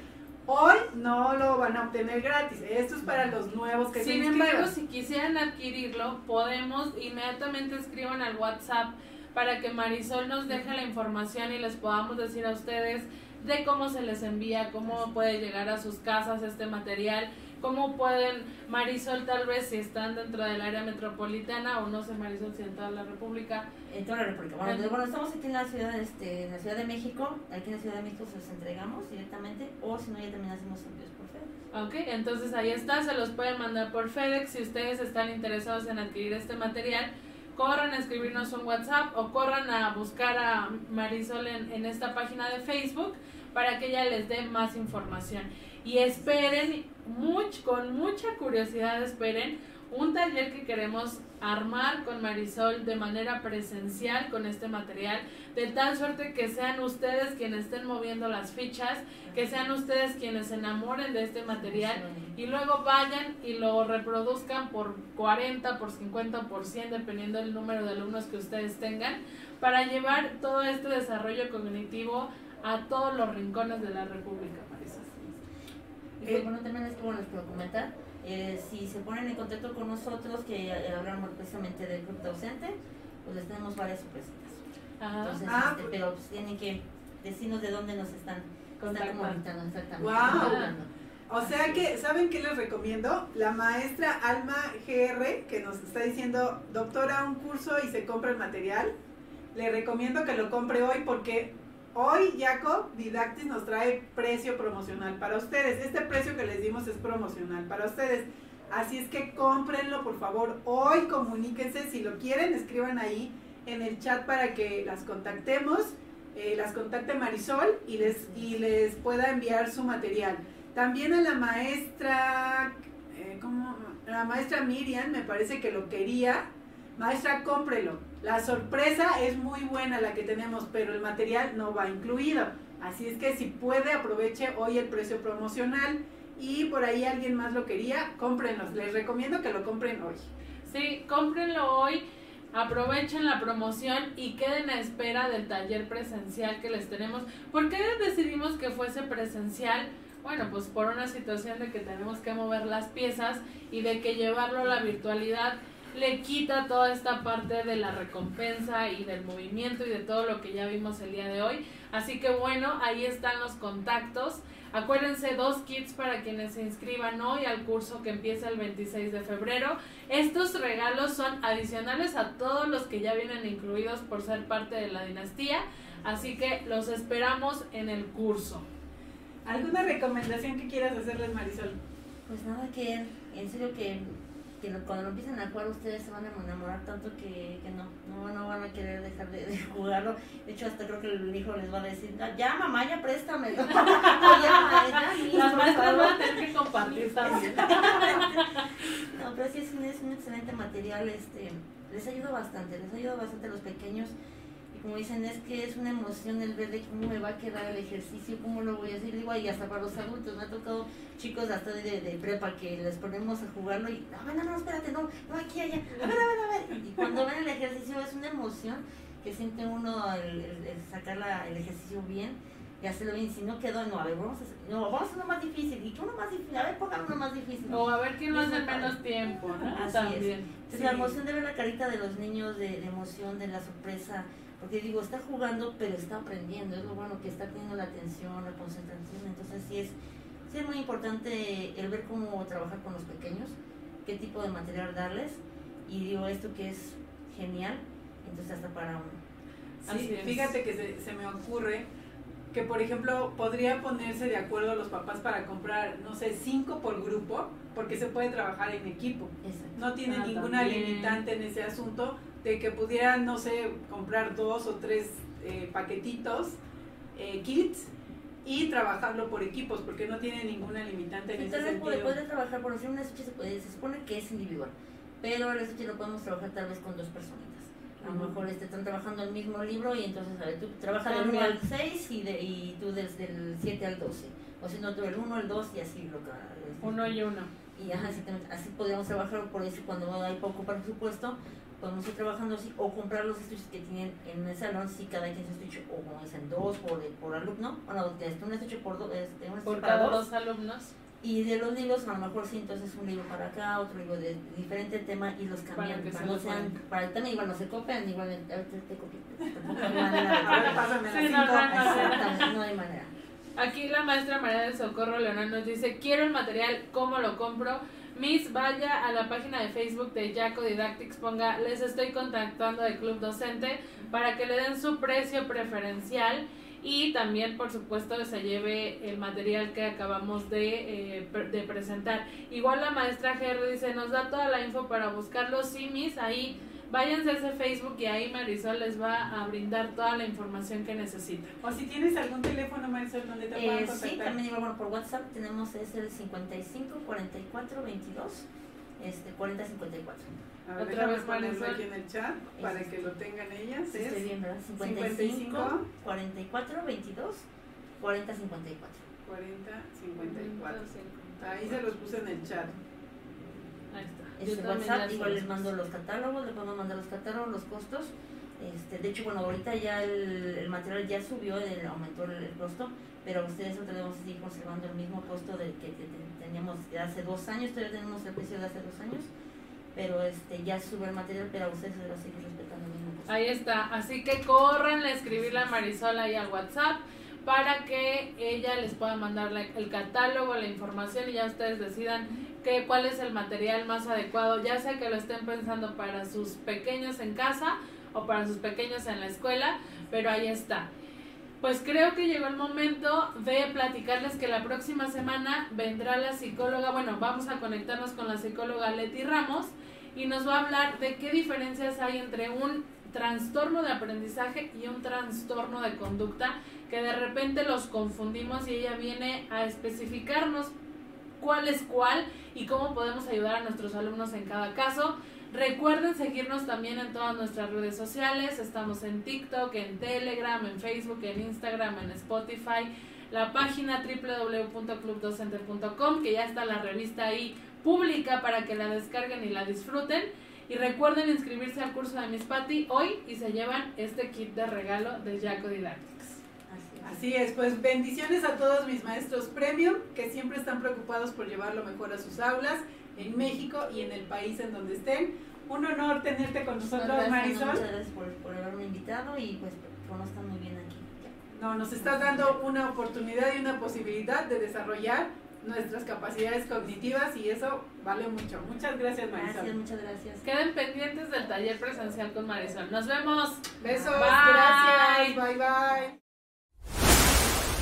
Hoy no lo van a obtener gratis, esto es para los nuevos que se Sin embargo, si quisieran adquirirlo, podemos inmediatamente escriban al WhatsApp para que Marisol nos deje la información y les podamos decir a ustedes de cómo se les envía, cómo puede llegar a sus casas este material, cómo pueden, Marisol tal vez si están dentro del área metropolitana o no sé Marisol si en toda la República, En toda la República. Bueno, bueno, estamos aquí en la ciudad, este, en la Ciudad de México. Aquí en la Ciudad de México se los entregamos directamente. O si no, ya también hacemos envíos por FedEx. Ok, entonces ahí está, se los pueden mandar por FedEx si ustedes están interesados en adquirir este material. Corran a escribirnos un WhatsApp o corran a buscar a Marisol en, en esta página de Facebook para que ella les dé más información. Y esperen, much, con mucha curiosidad esperen un taller que queremos armar con Marisol de manera presencial con este material, de tal suerte que sean ustedes quienes estén moviendo las fichas, que sean ustedes quienes se enamoren de este material y luego vayan y lo reproduzcan por 40, por 50, por 100, dependiendo del número de alumnos que ustedes tengan, para llevar todo este desarrollo cognitivo a todos los rincones de la República, Marisol. Y pues, bueno, también es que bueno, les puedo comentar eh, si se ponen en contacto con nosotros, que eh, hablamos precisamente del club docente, pues les tenemos varias sorpresas. Entonces, ah, este, pues. pero pues, tienen que decirnos de dónde nos están, contactando exactamente. Wow. O sea que, ¿saben qué les recomiendo? La maestra Alma GR, que nos está diciendo, doctora, un curso y se compra el material. Le recomiendo que lo compre hoy porque Hoy Jacob Didactis nos trae precio promocional para ustedes. Este precio que les dimos es promocional para ustedes. Así es que cómprenlo, por favor. Hoy comuníquense. Si lo quieren, escriban ahí en el chat para que las contactemos. Eh, las contacte Marisol y les, y les pueda enviar su material. También a la maestra, eh, ¿cómo? La maestra Miriam me parece que lo quería. Maestra, cómprelo. La sorpresa es muy buena la que tenemos, pero el material no va incluido. Así es que si puede, aproveche hoy el precio promocional y por ahí alguien más lo quería, cómprenlos. Les recomiendo que lo compren hoy. Sí, cómprenlo hoy. Aprovechen la promoción y queden a espera del taller presencial que les tenemos. ¿Por qué decidimos que fuese presencial? Bueno, pues por una situación de que tenemos que mover las piezas y de que llevarlo a la virtualidad le quita toda esta parte de la recompensa y del movimiento y de todo lo que ya vimos el día de hoy. Así que bueno, ahí están los contactos. Acuérdense, dos kits para quienes se inscriban hoy al curso que empieza el 26 de febrero. Estos regalos son adicionales a todos los que ya vienen incluidos por ser parte de la dinastía. Así que los esperamos en el curso. ¿Alguna recomendación que quieras hacerles, Marisol? Pues nada, que en serio que que cuando lo empiecen a jugar ustedes se van a enamorar tanto que, que no, no, no van a querer dejar de, jugarlo. De hecho, hasta creo que el hijo les va a decir, ya mamá, ya préstame. ya, Las maestras van a tener que compartir también. no, pero sí es un, es un excelente material, este, les ayuda bastante, les ayuda bastante a los pequeños como dicen, es que es una emoción el ver de cómo me va a quedar el ejercicio, cómo lo voy a hacer. Digo, y hasta para los adultos, me ha tocado chicos hasta de, de, prepa que les ponemos a jugarlo y, no, no, no, espérate, no, no, aquí, allá, a ver, a ver, a ver. Y cuando ven el ejercicio es una emoción que siente uno el, sacar la, el ejercicio bien y hacerlo bien. Si no quedó, no, a ver, vamos a hacer, no, vamos a hacer uno más difícil. Y tú uno más difícil, a ver, póngame uno más difícil. O a ver quién lo hace menos tiempo, ¿no? Así También. Es. La emoción de ver la carita de los niños, de, de emoción, de la sorpresa porque digo, está jugando, pero está aprendiendo, es lo bueno que está teniendo la atención, la concentración, entonces sí es, sí es muy importante el ver cómo trabajar con los pequeños, qué tipo de material darles, y digo esto que es genial, entonces hasta para Sí, fíjate que se, se me ocurre que por ejemplo podría ponerse de acuerdo los papás para comprar, no sé, cinco por grupo, porque se puede trabajar en equipo. No tiene ah, ninguna limitante en ese asunto de que pudieran, no sé, comprar dos o tres eh, paquetitos, eh, kits, y trabajarlo por equipos, porque no tiene ninguna limitante en ese sentido. Puede, puede trabajar, por decir, una estuche se, puede, se supone que es individual, pero el estuche lo podemos trabajar tal vez con dos personitas. A lo mejor este, están trabajando el mismo libro y entonces, a ver, tú trabajas del 1 al 6 y, de, y tú desde el 7 al 12. O si no, tú el 1 al 2 y así lo este, Uno y uno. Y así, así podríamos trabajar por eso cuando hay poco presupuesto, podemos ir trabajando así, o comprar los estuches que tienen en el salón, si cada quien su estuche, o como dicen, dos por, por alumno, bueno, un estuche por, do, este, un por cada dos, alumnos. Y de los libros, a lo mejor sí, entonces un libro para acá, otro libro de diferente tema y los cambian. Para, que no sean, para también igual no se copian, igual te, te copian. No hay manera. no hay manera. Aquí la maestra María del Socorro Leonel nos dice, quiero el material, ¿cómo lo compro? Miss, vaya a la página de Facebook de Jaco Didactics, ponga, les estoy contactando del club docente para que le den su precio preferencial y también, por supuesto, se lleve el material que acabamos de, eh, de presentar. Igual la maestra Jerry dice, nos da toda la info para buscarlo, sí, Miss, ahí váyanse a ese Facebook y ahí Marisol les va a brindar toda la información que necesitan. O si tienes algún teléfono, Marisol, donde te puedan eh, contactar. Sí, también igual bueno, por WhatsApp tenemos es el 55 44 22 este, 4054. A ver, Otra vez, ponerlo Marisol. aquí en el chat para que lo tengan ellas. Sí, es estoy bien, ¿verdad? 55, 55, 44, 22, 40, 54. 40, 54. Ahí se los puse en el chat. Ahí está. Es Yo el también WhatsApp, igual les mando los catálogos, les podemos mandar los catálogos, los costos. Este, de hecho, bueno, ahorita ya el, el material ya subió, el, aumentó el, el costo, pero ustedes nosotros debemos seguir conservando el mismo costo del que, te- te- teníamos de hace dos años, todavía tenemos el precio de hace dos años, pero este ya sube el material, pero ustedes se a seguir respetando el mismo costo. Ahí está. Así que corran a escribirle a Marisol ahí al WhatsApp para que ella les pueda mandar la- el catálogo, la información y ya ustedes decidan que, cuál es el material más adecuado, ya sea que lo estén pensando para sus pequeños en casa o para sus pequeños en la escuela, pero ahí está. Pues creo que llegó el momento de platicarles que la próxima semana vendrá la psicóloga, bueno, vamos a conectarnos con la psicóloga Leti Ramos y nos va a hablar de qué diferencias hay entre un trastorno de aprendizaje y un trastorno de conducta, que de repente los confundimos y ella viene a especificarnos cuál es cuál y cómo podemos ayudar a nuestros alumnos en cada caso. Recuerden seguirnos también en todas nuestras redes sociales. Estamos en TikTok, en Telegram, en Facebook, en Instagram, en Spotify. La página www.clubdocente.com, que ya está la revista ahí pública para que la descarguen y la disfruten. Y recuerden inscribirse al curso de Miss Patty hoy y se llevan este kit de regalo de Jaco Didactics. Así es. Pues bendiciones a todos mis maestros premium que siempre están preocupados por llevar lo mejor a sus aulas en México y en el país en donde estén. Un honor tenerte con nosotros, gracias, Marisol. Muchas gracias por, por haberme invitado y pues conozcan muy bien aquí. No, nos estás dando una oportunidad y una posibilidad de desarrollar nuestras capacidades cognitivas y eso vale mucho. Muchas gracias, Marisol. Gracias, muchas gracias. Queden pendientes del taller presencial con Marisol. Nos vemos. Besos, Bye. gracias, bye bye.